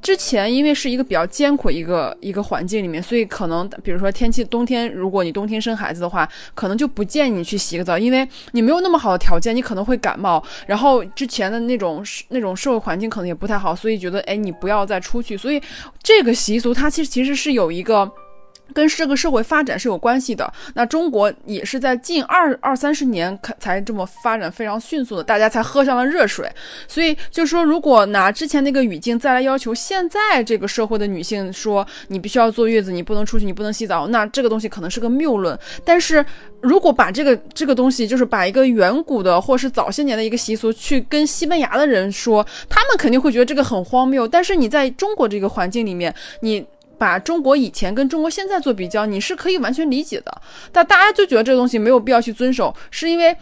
之前因为是一个比较艰苦一个一个环境里面，所以可能比如说天气冬天，如果你冬天生孩子的话，可能就不建议你去洗个澡，因为你没有那么好的条件，你可能会感冒。然后之前的那种那种社会环境可能也不太好，所以觉得哎你不要再出去。所以这个习俗它其实其实是有一个。跟这个社会发展是有关系的。那中国也是在近二二三十年才这么发展非常迅速的，大家才喝上了热水。所以就是说，如果拿之前那个语境再来要求现在这个社会的女性说你必须要坐月子，你不能出去，你不能洗澡，那这个东西可能是个谬论。但是如果把这个这个东西，就是把一个远古的或是早些年的一个习俗去跟西班牙的人说，他们肯定会觉得这个很荒谬。但是你在中国这个环境里面，你。把中国以前跟中国现在做比较，你是可以完全理解的。但大家就觉得这个东西没有必要去遵守，是因为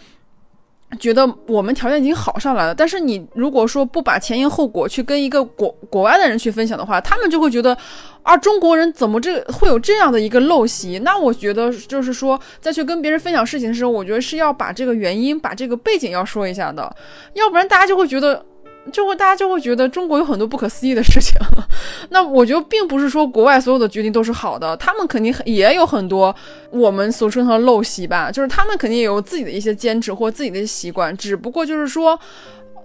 觉得我们条件已经好上来了。但是你如果说不把前因后果去跟一个国国外的人去分享的话，他们就会觉得啊，中国人怎么这会有这样的一个陋习？那我觉得就是说，再去跟别人分享事情的时候，我觉得是要把这个原因、把这个背景要说一下的，要不然大家就会觉得。就会大家就会觉得中国有很多不可思议的事情，那我觉得并不是说国外所有的决定都是好的，他们肯定也有很多我们俗称的陋习吧，就是他们肯定也有自己的一些坚持或自己的习惯，只不过就是说。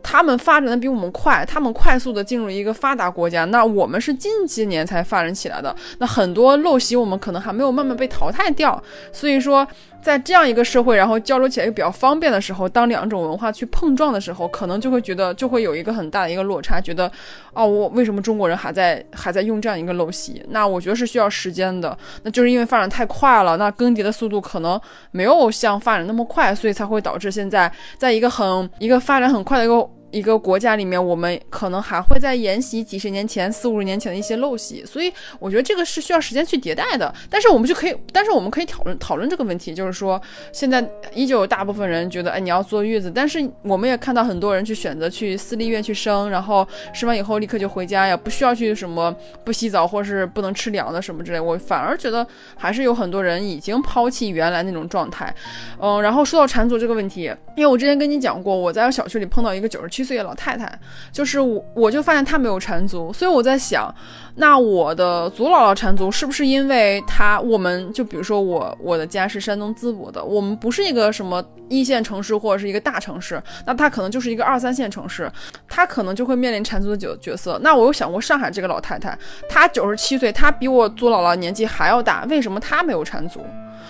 他们发展的比我们快，他们快速的进入一个发达国家，那我们是近几年才发展起来的。那很多陋习我们可能还没有慢慢被淘汰掉。所以说，在这样一个社会，然后交流起来又比较方便的时候，当两种文化去碰撞的时候，可能就会觉得就会有一个很大的一个落差，觉得哦，我为什么中国人还在还在用这样一个陋习？那我觉得是需要时间的，那就是因为发展太快了，那更迭的速度可能没有像发展那么快，所以才会导致现在在一个很一个发展很快的一个。一个国家里面，我们可能还会在沿袭几十年前、四五十年前的一些陋习，所以我觉得这个是需要时间去迭代的。但是我们就可以，但是我们可以讨论讨论这个问题，就是说，现在依旧有大部分人觉得，哎，你要坐月子，但是我们也看到很多人去选择去私立医院去生，然后生完以后立刻就回家呀，不需要去什么不洗澡或者是不能吃凉的什么之类。我反而觉得还是有很多人已经抛弃原来那种状态。嗯，然后说到缠足这个问题，因为我之前跟你讲过，我在小区里碰到一个九十七。七岁的老太太，就是我，我就发现她没有缠足，所以我在想，那我的祖姥姥缠足是不是因为她？我们就比如说我，我的家是山东淄博的，我们不是一个什么一线城市或者是一个大城市，那她可能就是一个二三线城市，她可能就会面临缠足的角角色。那我又想过上海这个老太太，她九十七岁，她比我祖姥姥年纪还要大，为什么她没有缠足？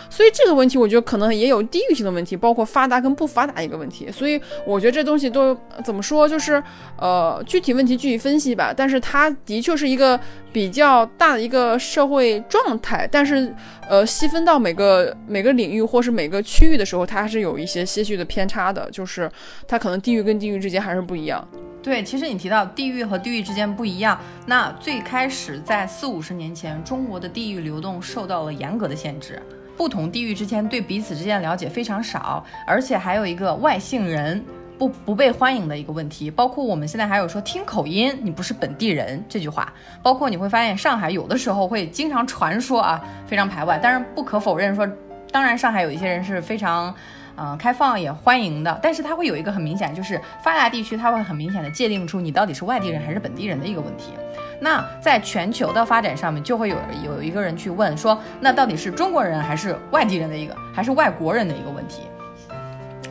所以这个问题，我觉得可能也有地域性的问题，包括发达跟不发达一个问题。所以我觉得这东西都怎么说，就是呃具体问题具体分析吧。但是它的确是一个比较大的一个社会状态，但是呃细分到每个每个领域或是每个区域的时候，它还是有一些些许的偏差的，就是它可能地域跟地域之间还是不一样。对，其实你提到地域和地域之间不一样，那最开始在四五十年前，中国的地域流动受到了严格的限制，不同地域之间对彼此之间的了解非常少，而且还有一个外姓人不不被欢迎的一个问题，包括我们现在还有说听口音你不是本地人这句话，包括你会发现上海有的时候会经常传说啊非常排外，但是不可否认说，当然上海有一些人是非常。嗯，开放也欢迎的，但是它会有一个很明显，就是发达地区它会很明显的界定出你到底是外地人还是本地人的一个问题。那在全球的发展上面，就会有有一个人去问说，那到底是中国人还是外地人的一个，还是外国人的一个问题？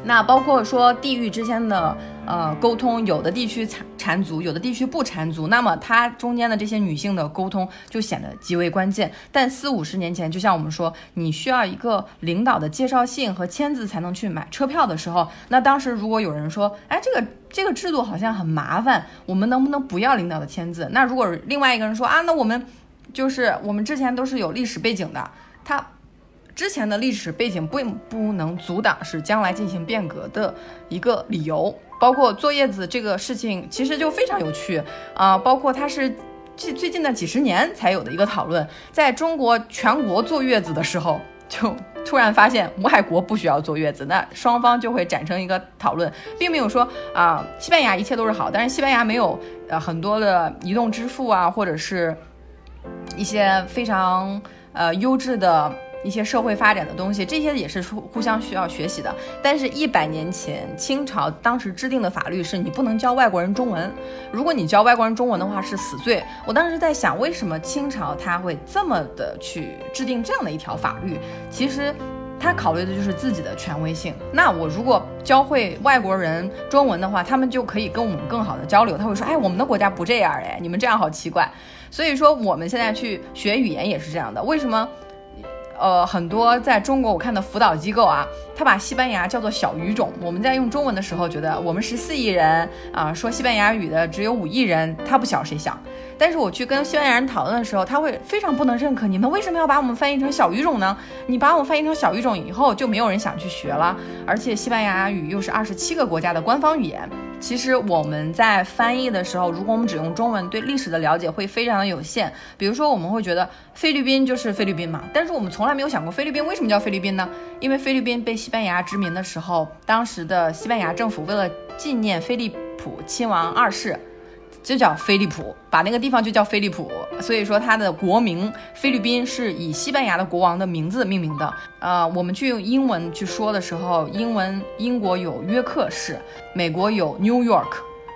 那包括说地域之间的呃沟通，有的地区缠缠足，有的地区不缠足，那么它中间的这些女性的沟通就显得极为关键。但四五十年前，就像我们说，你需要一个领导的介绍信和签字才能去买车票的时候，那当时如果有人说，哎，这个这个制度好像很麻烦，我们能不能不要领导的签字？那如果另外一个人说啊，那我们就是我们之前都是有历史背景的，他。之前的历史背景并不能阻挡是将来进行变革的一个理由，包括坐月子这个事情，其实就非常有趣啊。包括它是最最近的几十年才有的一个讨论，在中国全国坐月子的时候，就突然发现外国不需要坐月子，那双方就会产生一个讨论，并没有说啊，西班牙一切都是好，但是西班牙没有呃很多的移动支付啊，或者是一些非常呃优质的。一些社会发展的东西，这些也是互互相需要学习的。但是，一百年前清朝当时制定的法律是你不能教外国人中文，如果你教外国人中文的话是死罪。我当时在想，为什么清朝他会这么的去制定这样的一条法律？其实，他考虑的就是自己的权威性。那我如果教会外国人中文的话，他们就可以跟我们更好的交流。他会说，哎，我们的国家不这样，哎，你们这样好奇怪。所以说，我们现在去学语言也是这样的。为什么？呃，很多在中国我看的辅导机构啊，他把西班牙叫做小语种。我们在用中文的时候，觉得我们十四亿人啊，说西班牙语的只有五亿人，他不小谁小？但是我去跟西班牙人讨论的时候，他会非常不能认可。你们为什么要把我们翻译成小语种呢？你把我们翻译成小语种以后，就没有人想去学了。而且西班牙语又是二十七个国家的官方语言。其实我们在翻译的时候，如果我们只用中文，对历史的了解会非常的有限。比如说，我们会觉得菲律宾就是菲律宾嘛，但是我们从来没有想过菲律宾为什么叫菲律宾呢？因为菲律宾被西班牙殖民的时候，当时的西班牙政府为了纪念菲利普亲王二世。就叫菲利普，把那个地方就叫菲利普，所以说它的国名菲律宾是以西班牙的国王的名字命名的。呃，我们去用英文去说的时候，英文英国有约克市，美国有 New York，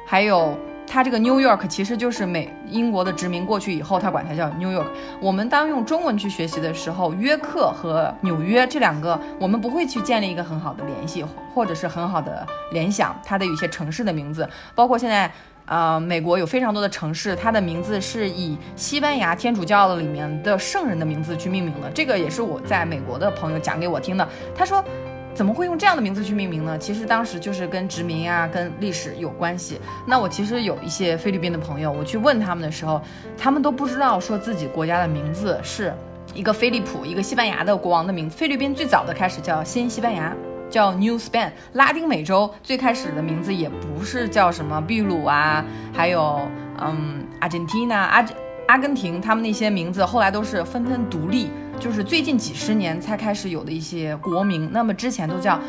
还有它这个 New York 其实就是美英国的殖民过去以后，它管它叫 New York。我们当用中文去学习的时候，约克和纽约这两个，我们不会去建立一个很好的联系，或者是很好的联想它的有些城市的名字，包括现在。呃，美国有非常多的城市，它的名字是以西班牙天主教的里面的圣人的名字去命名的。这个也是我在美国的朋友讲给我听的。他说，怎么会用这样的名字去命名呢？其实当时就是跟殖民啊、跟历史有关系。那我其实有一些菲律宾的朋友，我去问他们的时候，他们都不知道说自己国家的名字是一个菲利普，一个西班牙的国王的名字。菲律宾最早的开始叫新西班牙。叫 New Spain，拉丁美洲最开始的名字也不是叫什么秘鲁啊，还有嗯，Argentina 阿阿根廷，他们那些名字后来都是纷纷独立，就是最近几十年才开始有的一些国名，那么之前都叫。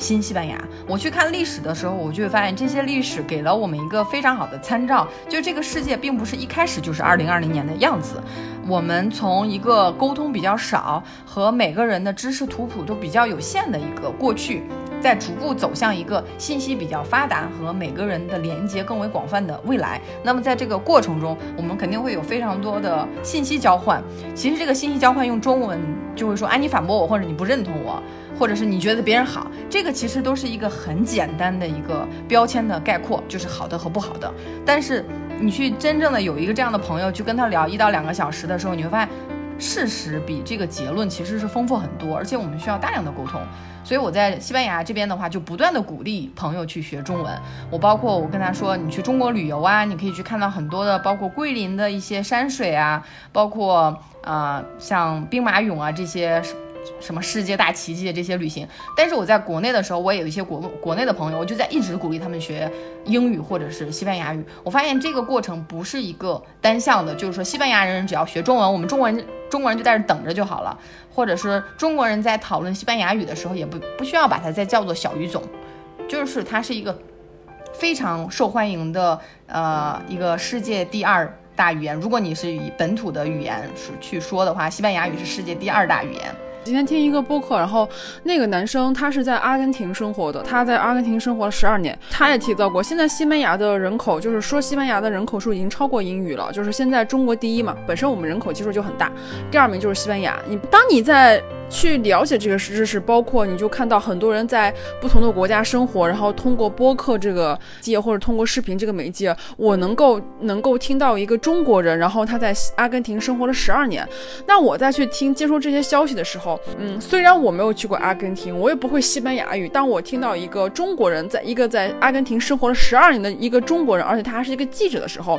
新西班牙，我去看历史的时候，我就会发现这些历史给了我们一个非常好的参照。就这个世界并不是一开始就是二零二零年的样子，我们从一个沟通比较少和每个人的知识图谱都比较有限的一个过去，在逐步走向一个信息比较发达和每个人的连接更为广泛的未来。那么在这个过程中，我们肯定会有非常多的信息交换。其实这个信息交换用中文就会说，哎，你反驳我，或者你不认同我。或者是你觉得别人好，这个其实都是一个很简单的一个标签的概括，就是好的和不好的。但是你去真正的有一个这样的朋友去跟他聊一到两个小时的时候，你会发现，事实比这个结论其实是丰富很多，而且我们需要大量的沟通。所以我在西班牙这边的话，就不断的鼓励朋友去学中文。我包括我跟他说，你去中国旅游啊，你可以去看到很多的，包括桂林的一些山水啊，包括呃像兵马俑啊这些。什么世界大奇迹的这些旅行，但是我在国内的时候，我也有一些国国内的朋友，我就在一直鼓励他们学英语或者是西班牙语。我发现这个过程不是一个单向的，就是说西班牙人只要学中文，我们中国人中国人就在这等着就好了，或者是中国人在讨论西班牙语的时候，也不不需要把它再叫做小语种，就是它是一个非常受欢迎的呃一个世界第二大语言。如果你是以本土的语言是去说的话，西班牙语是世界第二大语言。今天听一个播客，然后那个男生他是在阿根廷生活的，他在阿根廷生活了十二年，他也提到过，现在西班牙的人口就是说西班牙的人口数已经超过英语了，就是现在中国第一嘛，本身我们人口基数就很大，第二名就是西班牙。你当你在。去了解这个知识，包括你就看到很多人在不同的国家生活，然后通过播客这个界或者通过视频这个媒介，我能够能够听到一个中国人，然后他在阿根廷生活了十二年。那我再去听接收这些消息的时候，嗯，虽然我没有去过阿根廷，我也不会西班牙语，当我听到一个中国人在一个在阿根廷生活了十二年的一个中国人，而且他还是一个记者的时候，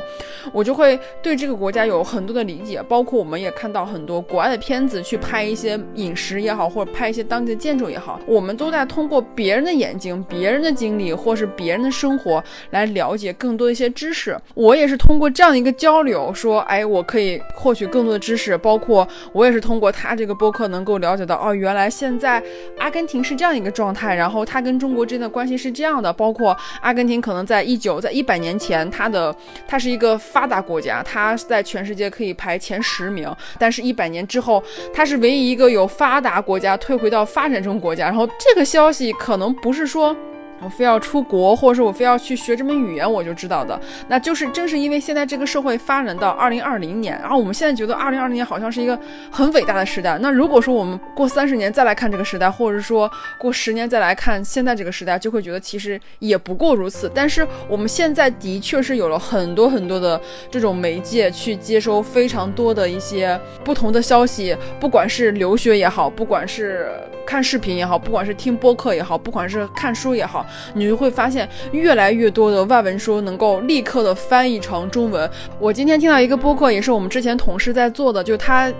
我就会对这个国家有很多的理解。包括我们也看到很多国外的片子去拍一些影视。食也好，或者拍一些当地的建筑也好，我们都在通过别人的眼睛、别人的经历，或是别人的生活来了解更多的一些知识。我也是通过这样的一个交流，说，哎，我可以获取更多的知识。包括我也是通过他这个播客能够了解到，哦，原来现在阿根廷是这样一个状态，然后他跟中国之间的关系是这样的。包括阿根廷可能在一九在一百年前，它的它是一个发达国家，它在全世界可以排前十名，但是一百年之后，它是唯一一个有发发达国家退回到发展中国家，然后这个消息可能不是说。我非要出国，或者说我非要去学这门语言，我就知道的。那就是正是因为现在这个社会发展到二零二零年，然后我们现在觉得二零二零年好像是一个很伟大的时代。那如果说我们过三十年再来看这个时代，或者说过十年再来看现在这个时代，就会觉得其实也不过如此。但是我们现在的确是有了很多很多的这种媒介去接收非常多的一些不同的消息，不管是留学也好，不管是看视频也好，不管是听播客也好，不管是看书也好。你就会发现越来越多的外文书能够立刻的翻译成中文。我今天听到一个播客，也是我们之前同事在做的，就他，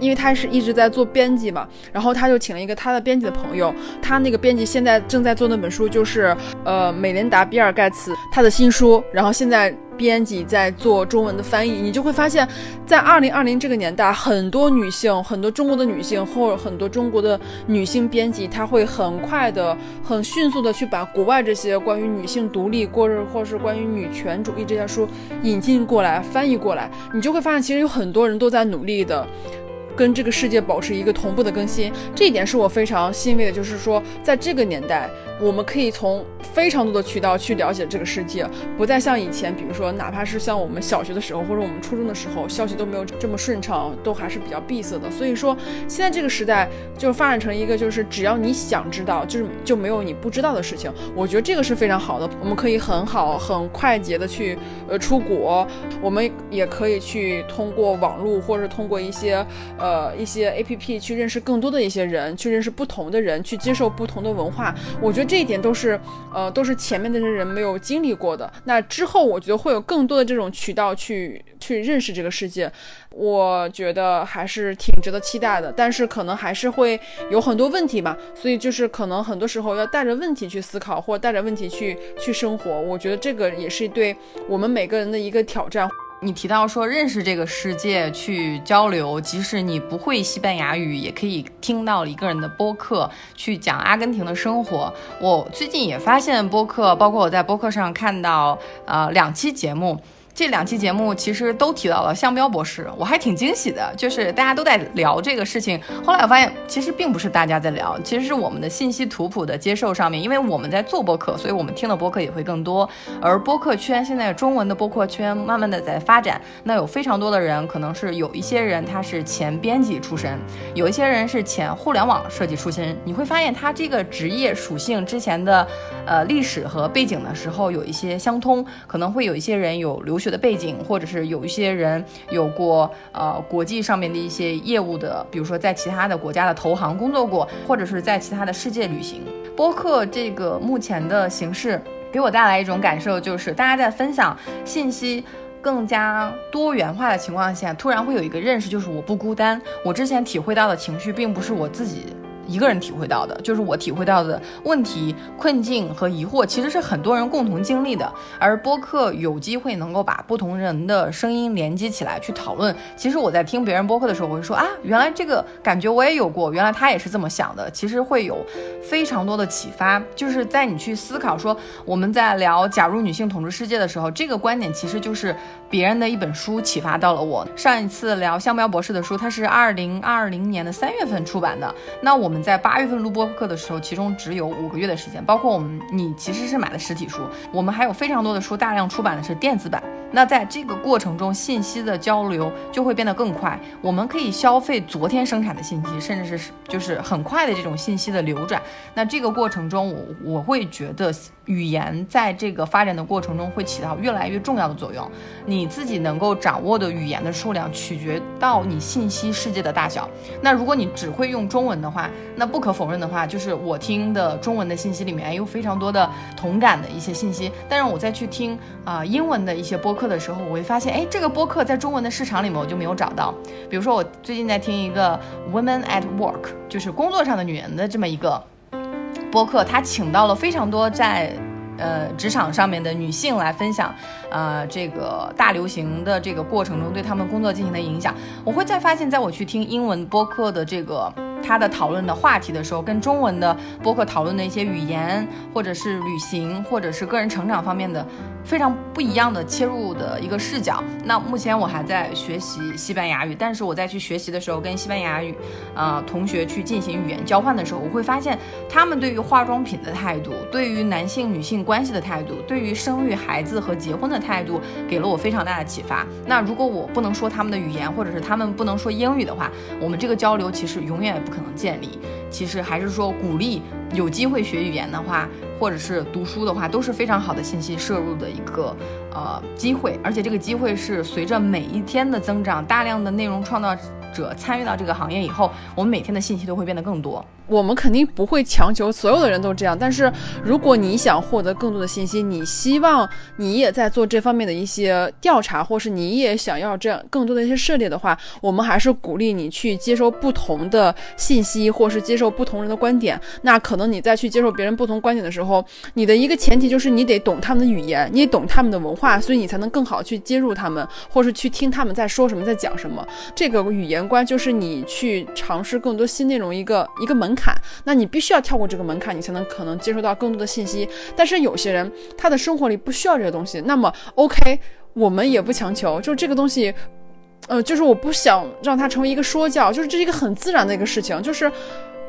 因为他是一直在做编辑嘛，然后他就请了一个他的编辑的朋友，他那个编辑现在正在做那本书，就是呃美琳达比尔盖茨他的新书，然后现在。编辑在做中文的翻译，你就会发现，在二零二零这个年代，很多女性，很多中国的女性，或者很多中国的女性编辑，她会很快的、很迅速的去把国外这些关于女性独立，或者或是关于女权主义这些书引进过来、翻译过来，你就会发现，其实有很多人都在努力的。跟这个世界保持一个同步的更新，这一点是我非常欣慰的。就是说，在这个年代，我们可以从非常多的渠道去了解这个世界，不再像以前，比如说，哪怕是像我们小学的时候，或者我们初中的时候，消息都没有这么顺畅，都还是比较闭塞的。所以说，现在这个时代就发展成一个，就是只要你想知道，就是就没有你不知道的事情。我觉得这个是非常好的，我们可以很好、很快捷的去呃出国，我们也可以去通过网络，或者通过一些呃。呃，一些 A P P 去认识更多的一些人，去认识不同的人，去接受不同的文化。我觉得这一点都是，呃，都是前面那些人没有经历过的。那之后，我觉得会有更多的这种渠道去去认识这个世界。我觉得还是挺值得期待的，但是可能还是会有很多问题吧。所以就是可能很多时候要带着问题去思考，或者带着问题去去生活。我觉得这个也是对我们每个人的一个挑战。你提到说认识这个世界去交流，即使你不会西班牙语，也可以听到一个人的播客去讲阿根廷的生活。我最近也发现播客，包括我在播客上看到，呃，两期节目。这两期节目其实都提到了向彪博士，我还挺惊喜的，就是大家都在聊这个事情。后来我发现，其实并不是大家在聊，其实是我们的信息图谱的接受上面，因为我们在做播客，所以我们听的播客也会更多。而播客圈现在中文的播客圈慢慢的在发展，那有非常多的人，可能是有一些人他是前编辑出身，有一些人是前互联网设计出身。你会发现他这个职业属性之前的呃历史和背景的时候有一些相通，可能会有一些人有留学。学的背景，或者是有一些人有过呃国际上面的一些业务的，比如说在其他的国家的投行工作过，或者是在其他的世界旅行。播客这个目前的形式给我带来一种感受，就是大家在分享信息。更加多元化的情况下，突然会有一个认识，就是我不孤单。我之前体会到的情绪，并不是我自己。一个人体会到的，就是我体会到的问题、困境和疑惑，其实是很多人共同经历的。而播客有机会能够把不同人的声音连接起来去讨论。其实我在听别人播客的时候，我会说啊，原来这个感觉我也有过，原来他也是这么想的。其实会有非常多的启发，就是在你去思考说我们在聊假如女性统治世界的时候，这个观点其实就是别人的一本书启发到了我。上一次聊香苗博士的书，它是二零二零年的三月份出版的，那我们。在八月份录播课的时候，其中只有五个月的时间，包括我们，你其实是买的实体书，我们还有非常多的书，大量出版的是电子版。那在这个过程中，信息的交流就会变得更快，我们可以消费昨天生产的信息，甚至是就是很快的这种信息的流转。那这个过程中，我我会觉得。语言在这个发展的过程中会起到越来越重要的作用。你自己能够掌握的语言的数量取决到你信息世界的大小。那如果你只会用中文的话，那不可否认的话，就是我听的中文的信息里面有非常多的同感的一些信息。但是我再去听啊英文的一些播客的时候，我会发现，哎，这个播客在中文的市场里面我就没有找到。比如说我最近在听一个 Women at Work，就是工作上的女人的这么一个。播客他请到了非常多在，呃职场上面的女性来分享，呃这个大流行的这个过程中对他们工作进行的影响。我会再发现，在我去听英文播客的这个。他的讨论的话题的时候，跟中文的播客讨论的一些语言，或者是旅行，或者是个人成长方面的非常不一样的切入的一个视角。那目前我还在学习西班牙语，但是我在去学习的时候，跟西班牙语啊同学去进行语言交换的时候，我会发现他们对于化妆品的态度，对于男性女性关系的态度，对于生育孩子和结婚的态度，给了我非常大的启发。那如果我不能说他们的语言，或者是他们不能说英语的话，我们这个交流其实永远也不可。能建立，其实还是说鼓励有机会学语言的话，或者是读书的话，都是非常好的信息摄入的一个呃机会，而且这个机会是随着每一天的增长，大量的内容创造者参与到这个行业以后，我们每天的信息都会变得更多。我们肯定不会强求所有的人都这样，但是如果你想获得更多的信息，你希望你也在做这方面的一些调查，或是你也想要这样更多的一些涉猎的话，我们还是鼓励你去接受不同的信息，或是接受不同人的观点。那可能你在去接受别人不同观点的时候，你的一个前提就是你得懂他们的语言，你懂他们的文化，所以你才能更好去接入他们，或是去听他们在说什么，在讲什么。这个语言观就是你去尝试更多新内容一个一个门。槛，那你必须要跳过这个门槛，你才能可能接收到更多的信息。但是有些人他的生活里不需要这些东西，那么 OK，我们也不强求。就这个东西，呃，就是我不想让它成为一个说教，就是这是一个很自然的一个事情。就是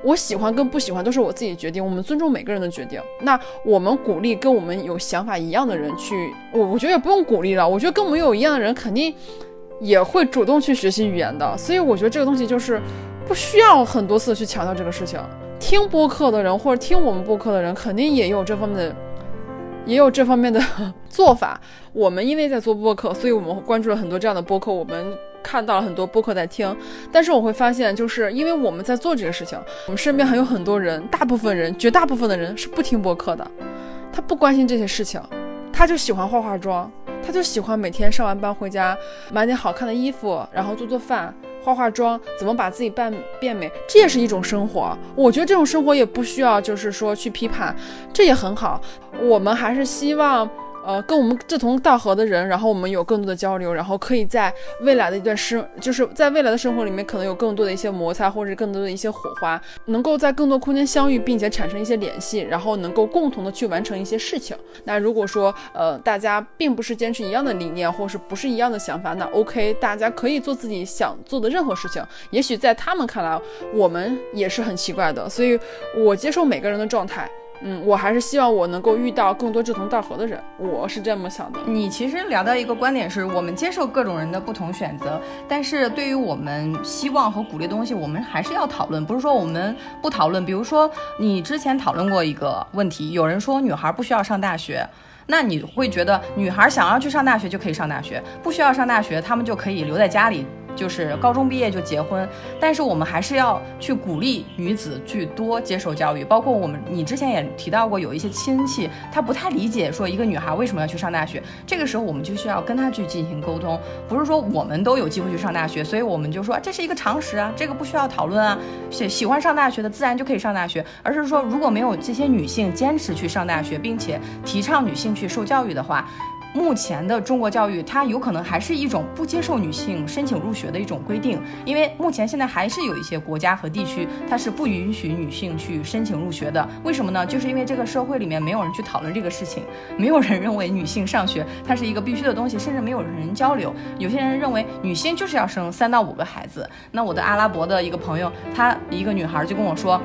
我喜欢跟不喜欢都是我自己决定，我们尊重每个人的决定。那我们鼓励跟我们有想法一样的人去，我我觉得也不用鼓励了。我觉得跟我们有一样的人肯定也会主动去学习语言的。所以我觉得这个东西就是。不需要很多次去强调这个事情。听播客的人或者听我们播客的人，肯定也有这方面的，也有这方面的 做法。我们因为在做播客，所以我们关注了很多这样的播客，我们看到了很多播客在听。但是我会发现，就是因为我们在做这个事情，我们身边还有很多人，大部分人，绝大部分的人是不听播客的。他不关心这些事情，他就喜欢化化妆，他就喜欢每天上完班回家买点好看的衣服，然后做做饭。化化妆，怎么把自己扮变美，这也是一种生活。我觉得这种生活也不需要，就是说去批判，这也很好。我们还是希望。呃，跟我们志同道合的人，然后我们有更多的交流，然后可以在未来的一段生，就是在未来的生活里面，可能有更多的一些摩擦，或者更多的一些火花，能够在更多空间相遇，并且产生一些联系，然后能够共同的去完成一些事情。那如果说，呃，大家并不是坚持一样的理念，或是不是一样的想法，那 OK，大家可以做自己想做的任何事情。也许在他们看来，我们也是很奇怪的，所以我接受每个人的状态。嗯，我还是希望我能够遇到更多志同道合的人，我是这么想的。你其实聊到一个观点是，我们接受各种人的不同选择，但是对于我们希望和鼓励的东西，我们还是要讨论，不是说我们不讨论。比如说，你之前讨论过一个问题，有人说女孩不需要上大学。那你会觉得女孩想要去上大学就可以上大学，不需要上大学，她们就可以留在家里。就是高中毕业就结婚，但是我们还是要去鼓励女子去多接受教育。包括我们，你之前也提到过，有一些亲戚他不太理解，说一个女孩为什么要去上大学。这个时候我们就需要跟他去进行沟通，不是说我们都有机会去上大学，所以我们就说这是一个常识啊，这个不需要讨论啊。喜喜欢上大学的自然就可以上大学，而是说如果没有这些女性坚持去上大学，并且提倡女性去受教育的话。目前的中国教育，它有可能还是一种不接受女性申请入学的一种规定，因为目前现在还是有一些国家和地区，它是不允许女性去申请入学的。为什么呢？就是因为这个社会里面没有人去讨论这个事情，没有人认为女性上学它是一个必须的东西，甚至没有人交流。有些人认为女性就是要生三到五个孩子。那我的阿拉伯的一个朋友，她一个女孩就跟我说。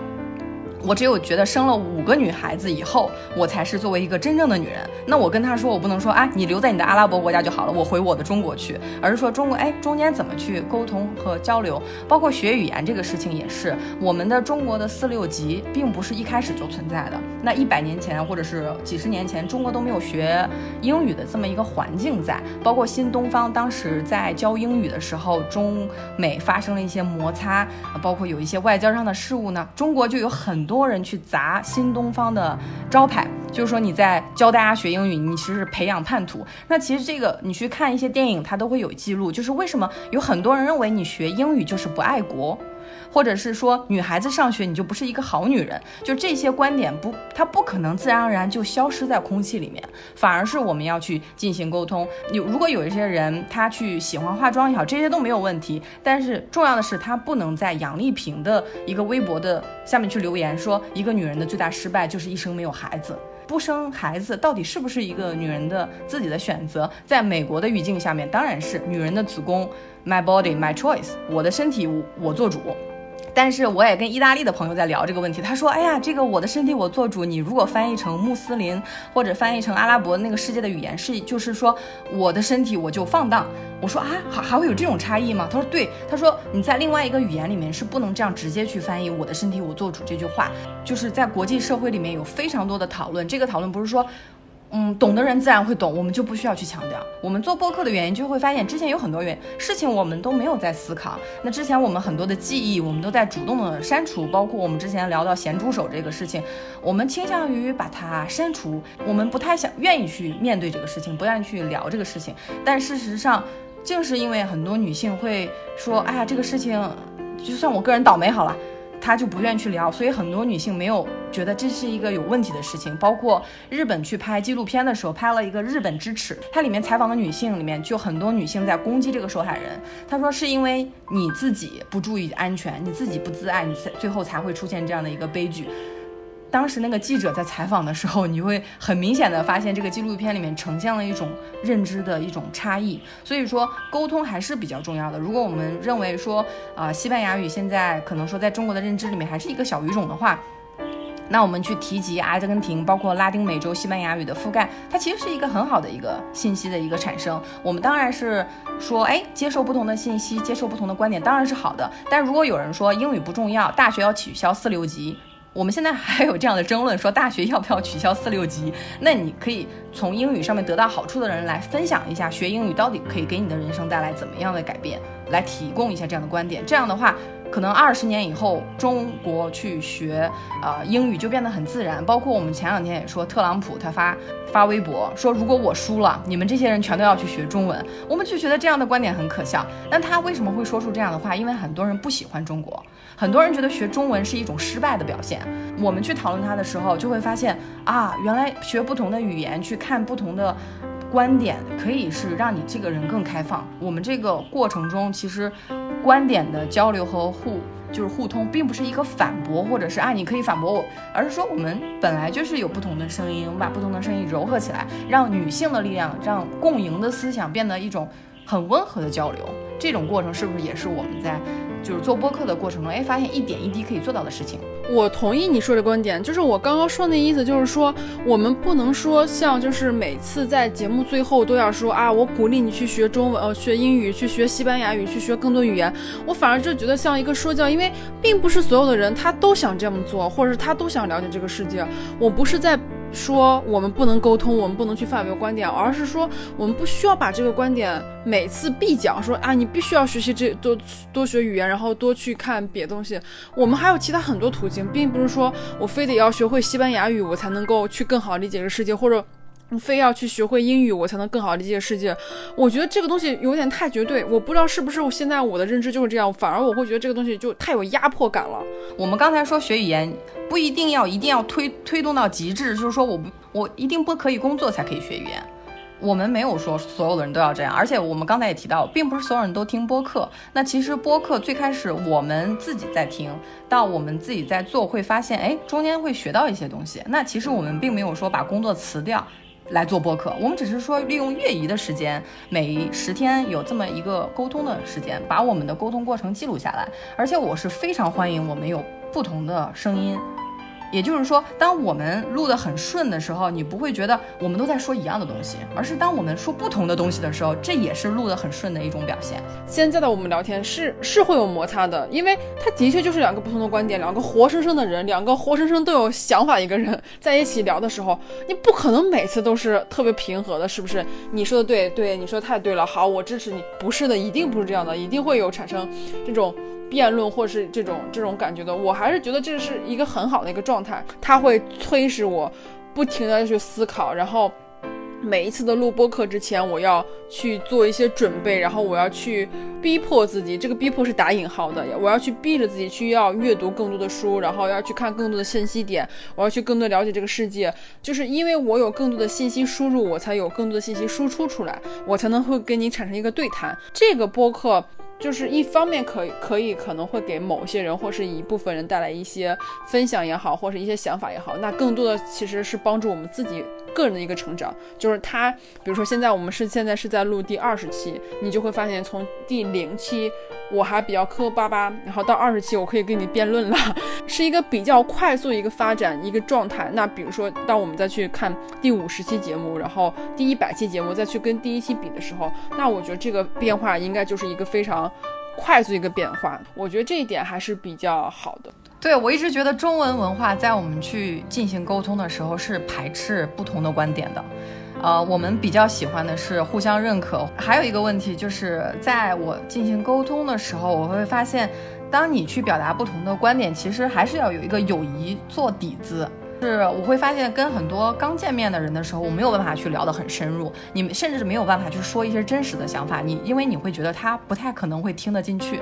我只有觉得生了五个女孩子以后，我才是作为一个真正的女人。那我跟她说，我不能说啊，你留在你的阿拉伯国家就好了，我回我的中国去，而是说中国，哎，中间怎么去沟通和交流，包括学语言这个事情也是。我们的中国的四六级并不是一开始就存在的，那一百年前或者是几十年前，中国都没有学英语的这么一个环境在。包括新东方当时在教英语的时候，中美发生了一些摩擦，包括有一些外交上的事务呢，中国就有很多。多人去砸新东方的招牌，就是说你在教大家学英语，你其实培养叛徒。那其实这个你去看一些电影，它都会有记录，就是为什么有很多人认为你学英语就是不爱国。或者是说女孩子上学你就不是一个好女人，就这些观点不，它不可能自然而然就消失在空气里面，反而是我们要去进行沟通。有如果有一些人他去喜欢化妆也好，这些都没有问题，但是重要的是他不能在杨丽萍的一个微博的下面去留言说一个女人的最大失败就是一生没有孩子，不生孩子到底是不是一个女人的自己的选择？在美国的语境下面，当然是女人的子宫，my body my choice，我的身体我做主。但是我也跟意大利的朋友在聊这个问题，他说：“哎呀，这个我的身体我做主。你如果翻译成穆斯林或者翻译成阿拉伯那个世界的语言，是就是说我的身体我就放荡。”我说：“啊，还还会有这种差异吗？”他说：“对。”他说：“你在另外一个语言里面是不能这样直接去翻译‘我的身体我做主’这句话，就是在国际社会里面有非常多的讨论。这个讨论不是说。”嗯，懂的人自然会懂，我们就不需要去强调。我们做播客的原因，就会发现之前有很多原事情我们都没有在思考。那之前我们很多的记忆，我们都在主动的删除，包括我们之前聊到咸猪手这个事情，我们倾向于把它删除，我们不太想愿意去面对这个事情，不愿意去聊这个事情。但事实上，正是因为很多女性会说，哎呀，这个事情就算我个人倒霉好了。他就不愿意去聊，所以很多女性没有觉得这是一个有问题的事情。包括日本去拍纪录片的时候，拍了一个《日本之耻》，它里面采访的女性里面就很多女性在攻击这个受害人。她说是因为你自己不注意安全，你自己不自爱，你才最后才会出现这样的一个悲剧。当时那个记者在采访的时候，你会很明显的发现，这个纪录片里面呈现了一种认知的一种差异。所以说，沟通还是比较重要的。如果我们认为说，啊，西班牙语现在可能说在中国的认知里面还是一个小语种的话，那我们去提及阿根廷，包括拉丁美洲西班牙语的覆盖，它其实是一个很好的一个信息的一个产生。我们当然是说，哎，接受不同的信息，接受不同的观点，当然是好的。但如果有人说英语不重要，大学要取消四六级。我们现在还有这样的争论，说大学要不要取消四六级？那你可以从英语上面得到好处的人来分享一下，学英语到底可以给你的人生带来怎么样的改变，来提供一下这样的观点。这样的话，可能二十年以后，中国去学呃英语就变得很自然。包括我们前两天也说，特朗普他发发微博说，如果我输了，你们这些人全都要去学中文。我们就觉得这样的观点很可笑。那他为什么会说出这样的话？因为很多人不喜欢中国。很多人觉得学中文是一种失败的表现。我们去讨论它的时候，就会发现啊，原来学不同的语言，去看不同的观点，可以是让你这个人更开放。我们这个过程中，其实观点的交流和互就是互通，并不是一个反驳，或者是啊你可以反驳我，而是说我们本来就是有不同的声音，我们把不同的声音糅合起来，让女性的力量，让共赢的思想变得一种很温和的交流。这种过程是不是也是我们在？就是做播客的过程中，哎，发现一点一滴可以做到的事情。我同意你说的观点，就是我刚刚说那意思，就是说我们不能说像就是每次在节目最后都要说啊，我鼓励你去学中文，呃，学英语，去学西班牙语，去学更多语言。我反而就觉得像一个说教，因为并不是所有的人他都想这么做，或者是他都想了解这个世界。我不是在。说我们不能沟通，我们不能去发表观点，而是说我们不需要把这个观点每次必讲，说啊，你必须要学习这多多学语言，然后多去看别的东西。我们还有其他很多途径，并不是说我非得要学会西班牙语，我才能够去更好理解这个世界，或者。非要去学会英语，我才能更好理解世界。我觉得这个东西有点太绝对，我不知道是不是我现在我的认知就是这样，反而我会觉得这个东西就太有压迫感了。我们刚才说学语言不一定要一定要推推动到极致，就是说我不我一定不可以工作才可以学语言。我们没有说所有的人都要这样，而且我们刚才也提到，并不是所有人都听播客。那其实播客最开始我们自己在听，到我们自己在做，会发现哎中间会学到一些东西。那其实我们并没有说把工作辞掉。来做播客，我们只是说利用月余的时间，每十天有这么一个沟通的时间，把我们的沟通过程记录下来。而且我是非常欢迎我们有不同的声音。也就是说，当我们录得很顺的时候，你不会觉得我们都在说一样的东西，而是当我们说不同的东西的时候，这也是录得很顺的一种表现。现在的我们聊天是是会有摩擦的，因为它的确就是两个不同的观点，两个活生生的人，两个活生生都有想法一个人在一起聊的时候，你不可能每次都是特别平和的，是不是？你说的对，对，你说太对了，好，我支持你。不是的，一定不是这样的，一定会有产生这种。辩论或是这种这种感觉的，我还是觉得这是一个很好的一个状态，它会催使我不停的去思考，然后每一次的录播课之前，我要去做一些准备，然后我要去逼迫自己，这个逼迫是打引号的，我要去逼着自己去要阅读更多的书，然后要去看更多的信息点，我要去更多了解这个世界，就是因为我有更多的信息输入，我才有更多的信息输出出来，我才能会跟你产生一个对谈。这个播客。就是一方面可以可以可能会给某些人或是一部分人带来一些分享也好，或是一些想法也好，那更多的其实是帮助我们自己个人的一个成长。就是他，比如说现在我们是现在是在录第二十期，你就会发现从第零期我还比较磕磕巴巴，然后到二十期我可以跟你辩论了，是一个比较快速一个发展一个状态。那比如说当我们再去看第五十期节目，然后第一百期节目再去跟第一期比的时候，那我觉得这个变化应该就是一个非常。快速一个变化，我觉得这一点还是比较好的。对我一直觉得中文文化在我们去进行沟通的时候是排斥不同的观点的，呃，我们比较喜欢的是互相认可。还有一个问题就是在我进行沟通的时候，我会发现，当你去表达不同的观点，其实还是要有一个友谊做底子。是，我会发现跟很多刚见面的人的时候，我没有办法去聊得很深入，你们甚至是没有办法去说一些真实的想法，你因为你会觉得他不太可能会听得进去。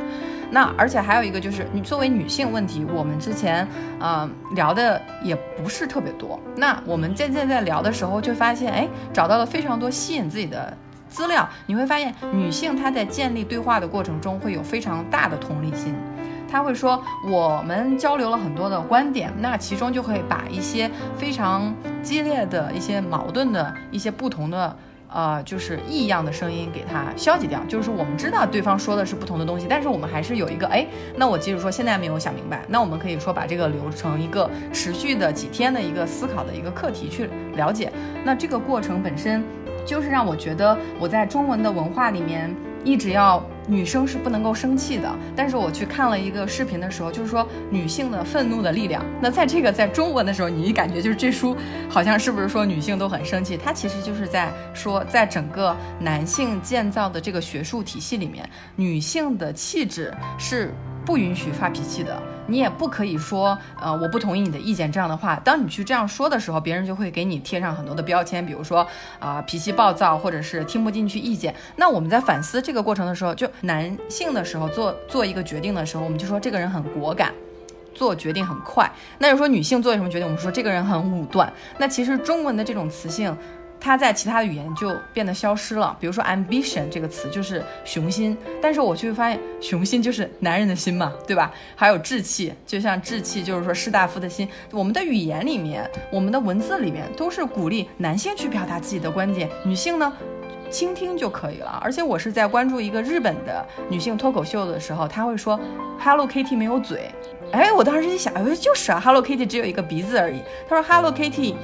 那而且还有一个就是，你作为女性问题，我们之前嗯聊的也不是特别多。那我们渐渐在聊的时候，就发现哎，找到了非常多吸引自己的资料。你会发现，女性她在建立对话的过程中会有非常大的同理心。他会说，我们交流了很多的观点，那其中就会把一些非常激烈的一些矛盾的一些不同的呃，就是异样的声音给它消解掉。就是我们知道对方说的是不同的东西，但是我们还是有一个哎，那我即使说现在没有想明白，那我们可以说把这个留成一个持续的几天的一个思考的一个课题去了解。那这个过程本身就是让我觉得我在中文的文化里面。一直要女生是不能够生气的，但是我去看了一个视频的时候，就是说女性的愤怒的力量。那在这个在中文的时候，你一感觉就是这书好像是不是说女性都很生气？它其实就是在说，在整个男性建造的这个学术体系里面，女性的气质是。不允许发脾气的，你也不可以说，呃，我不同意你的意见这样的话。当你去这样说的时候，别人就会给你贴上很多的标签，比如说，啊，脾气暴躁，或者是听不进去意见。那我们在反思这个过程的时候，就男性的时候做做一个决定的时候，我们就说这个人很果敢，做决定很快。那就说女性做什么决定，我们说这个人很武断。那其实中文的这种词性。它在其他的语言就变得消失了。比如说 ambition 这个词就是雄心，但是我却发现雄心就是男人的心嘛，对吧？还有志气，就像志气就是说士大夫的心。我们的语言里面，我们的文字里面都是鼓励男性去表达自己的观点，女性呢倾听就可以了。而且我是在关注一个日本的女性脱口秀的时候，她会说 Hello Kitty 没有嘴，哎，我当时一想，哎，就是啊，Hello Kitty 只有一个鼻子而已。她说 Hello Kitty。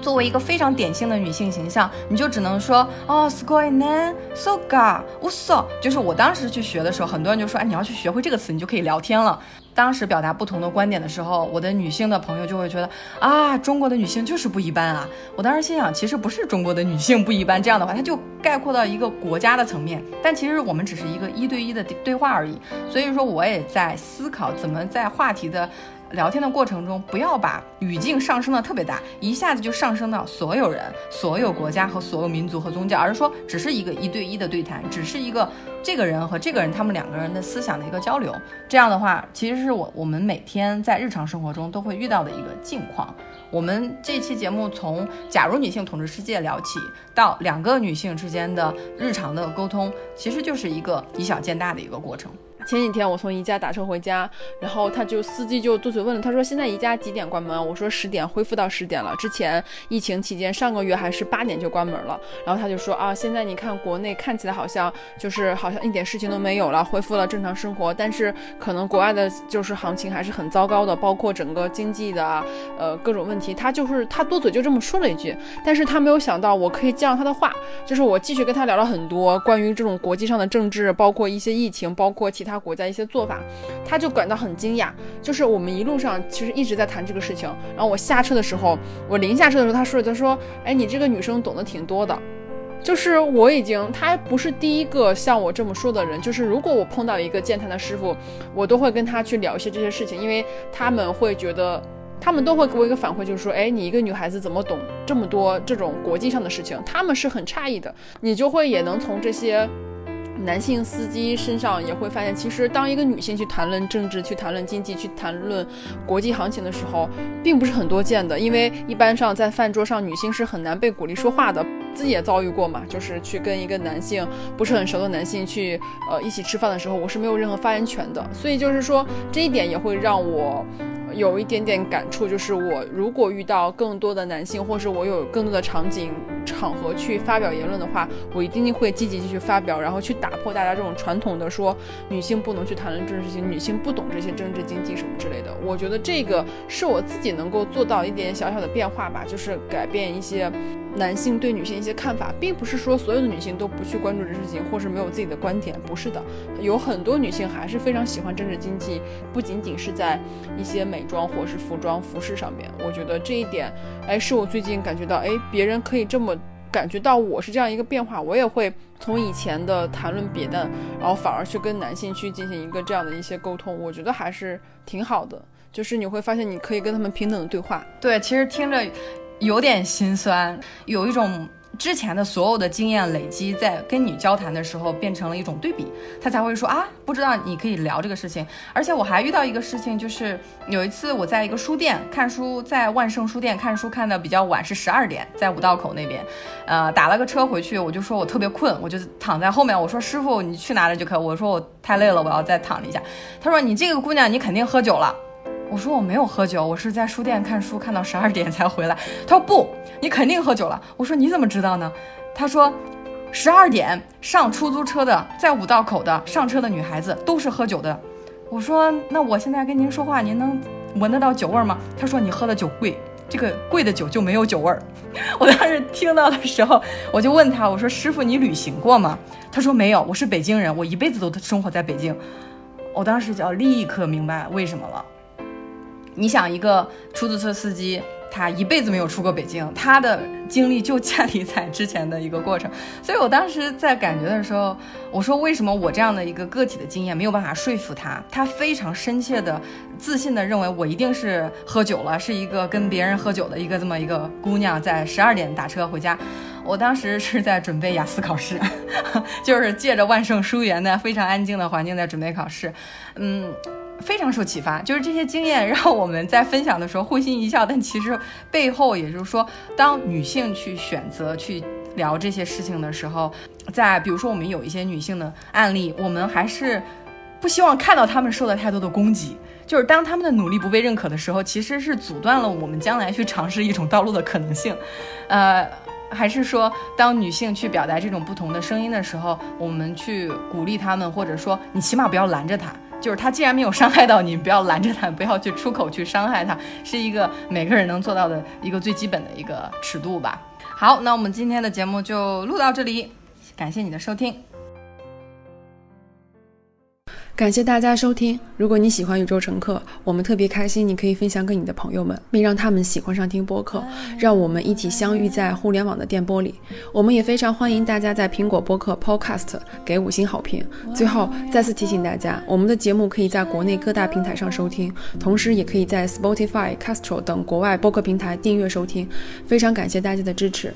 作为一个非常典型的女性形象，你就只能说哦 s k o i ne so ga uso。就是我当时去学的时候，很多人就说，哎，你要去学会这个词，你就可以聊天了。当时表达不同的观点的时候，我的女性的朋友就会觉得啊，中国的女性就是不一般啊。我当时心想，其实不是中国的女性不一般，这样的话，它就概括到一个国家的层面。但其实我们只是一个一对一的对话而已。所以说，我也在思考怎么在话题的。聊天的过程中，不要把语境上升的特别大，一下子就上升到所有人、所有国家和所有民族和宗教，而是说只是一个一对一的对谈，只是一个这个人和这个人他们两个人的思想的一个交流。这样的话，其实是我我们每天在日常生活中都会遇到的一个境况。我们这期节目从假如女性统治世界聊起，到两个女性之间的日常的沟通，其实就是一个以小见大的一个过程。前几天我从宜家打车回家，然后他就司机就嘟嘴问了，他说现在宜家几点关门？我说十点，恢复到十点了。之前疫情期间上个月还是八点就关门了。然后他就说啊，现在你看国内看起来好像就是好像一点事情都没有了，恢复了正常生活，但是可能国外的就是行情还是很糟糕的，包括整个经济的，呃各种问题。他就是他多嘴就这么说了一句，但是他没有想到我可以接上他的话，就是我继续跟他聊了很多关于这种国际上的政治，包括一些疫情，包括其他。国家一些做法，他就感到很惊讶。就是我们一路上其实一直在谈这个事情。然后我下车的时候，我临下车的时候，他说了：“他说，哎，你这个女生懂得挺多的。”就是我已经，他不是第一个像我这么说的人。就是如果我碰到一个健谈的师傅，我都会跟他去聊一些这些事情，因为他们会觉得，他们都会给我一个反馈，就是说：“哎，你一个女孩子怎么懂这么多这种国际上的事情？”他们是很诧异的。你就会也能从这些。男性司机身上也会发现，其实当一个女性去谈论政治、去谈论经济、去谈论国际行情的时候，并不是很多见的。因为一般上在饭桌上，女性是很难被鼓励说话的。自己也遭遇过嘛，就是去跟一个男性不是很熟的男性去呃一起吃饭的时候，我是没有任何发言权的。所以就是说这一点也会让我。有一点点感触，就是我如果遇到更多的男性，或是我有更多的场景场合去发表言论的话，我一定会积极继续发表，然后去打破大家这种传统的说女性不能去谈论政治事情，女性不懂这些政治经济什么之类的。我觉得这个是我自己能够做到一点小小的变化吧，就是改变一些男性对女性一些看法，并不是说所有的女性都不去关注这事情，或是没有自己的观点，不是的，有很多女性还是非常喜欢政治经济，不仅仅是在一些美。妆或是服装服饰上面，我觉得这一点，哎，是我最近感觉到，哎，别人可以这么感觉到我是这样一个变化，我也会从以前的谈论别的，然后反而去跟男性去进行一个这样的一些沟通，我觉得还是挺好的。就是你会发现，你可以跟他们平等的对话。对，其实听着有点心酸，有一种。之前的所有的经验累积，在跟你交谈的时候变成了一种对比，他才会说啊，不知道你可以聊这个事情。而且我还遇到一个事情，就是有一次我在一个书店看书，在万盛书店看书看的比较晚，是十二点，在五道口那边，呃，打了个车回去，我就说我特别困，我就躺在后面，我说师傅你去哪里就可以，我说我太累了，我要再躺一下。他说你这个姑娘你肯定喝酒了。我说我没有喝酒，我是在书店看书，看到十二点才回来。他说不，你肯定喝酒了。我说你怎么知道呢？他说，十二点上出租车的，在五道口的上车的女孩子都是喝酒的。我说那我现在跟您说话，您能闻得到酒味吗？他说你喝的酒贵，这个贵的酒就没有酒味儿。我当时听到的时候，我就问他，我说师傅你旅行过吗？他说没有，我是北京人，我一辈子都生活在北京。我当时就立刻明白为什么了。你想一个出租车司机，他一辈子没有出过北京，他的经历就建立在之前的一个过程。所以我当时在感觉的时候，我说为什么我这样的一个个体的经验没有办法说服他？他非常深切的、自信的认为我一定是喝酒了，是一个跟别人喝酒的一个这么一个姑娘，在十二点打车回家。我当时是在准备雅思考试，就是借着万盛书园的非常安静的环境在准备考试，嗯。非常受启发，就是这些经验让我们在分享的时候会心一笑，但其实背后也就是说，当女性去选择去聊这些事情的时候，在比如说我们有一些女性的案例，我们还是不希望看到她们受到太多的攻击。就是当她们的努力不被认可的时候，其实是阻断了我们将来去尝试一种道路的可能性。呃，还是说，当女性去表达这种不同的声音的时候，我们去鼓励她们，或者说你起码不要拦着她。就是他既然没有伤害到你，不要拦着他，不要去出口去伤害他，是一个每个人能做到的一个最基本的一个尺度吧。好，那我们今天的节目就录到这里，感谢你的收听。感谢大家收听。如果你喜欢宇宙乘客，我们特别开心，你可以分享给你的朋友们，并让他们喜欢上听播客，让我们一起相遇在互联网的电波里。我们也非常欢迎大家在苹果播客 Podcast 给五星好评。最后再次提醒大家，我们的节目可以在国内各大平台上收听，同时也可以在 Spotify、Castro 等国外播客平台订阅收听。非常感谢大家的支持。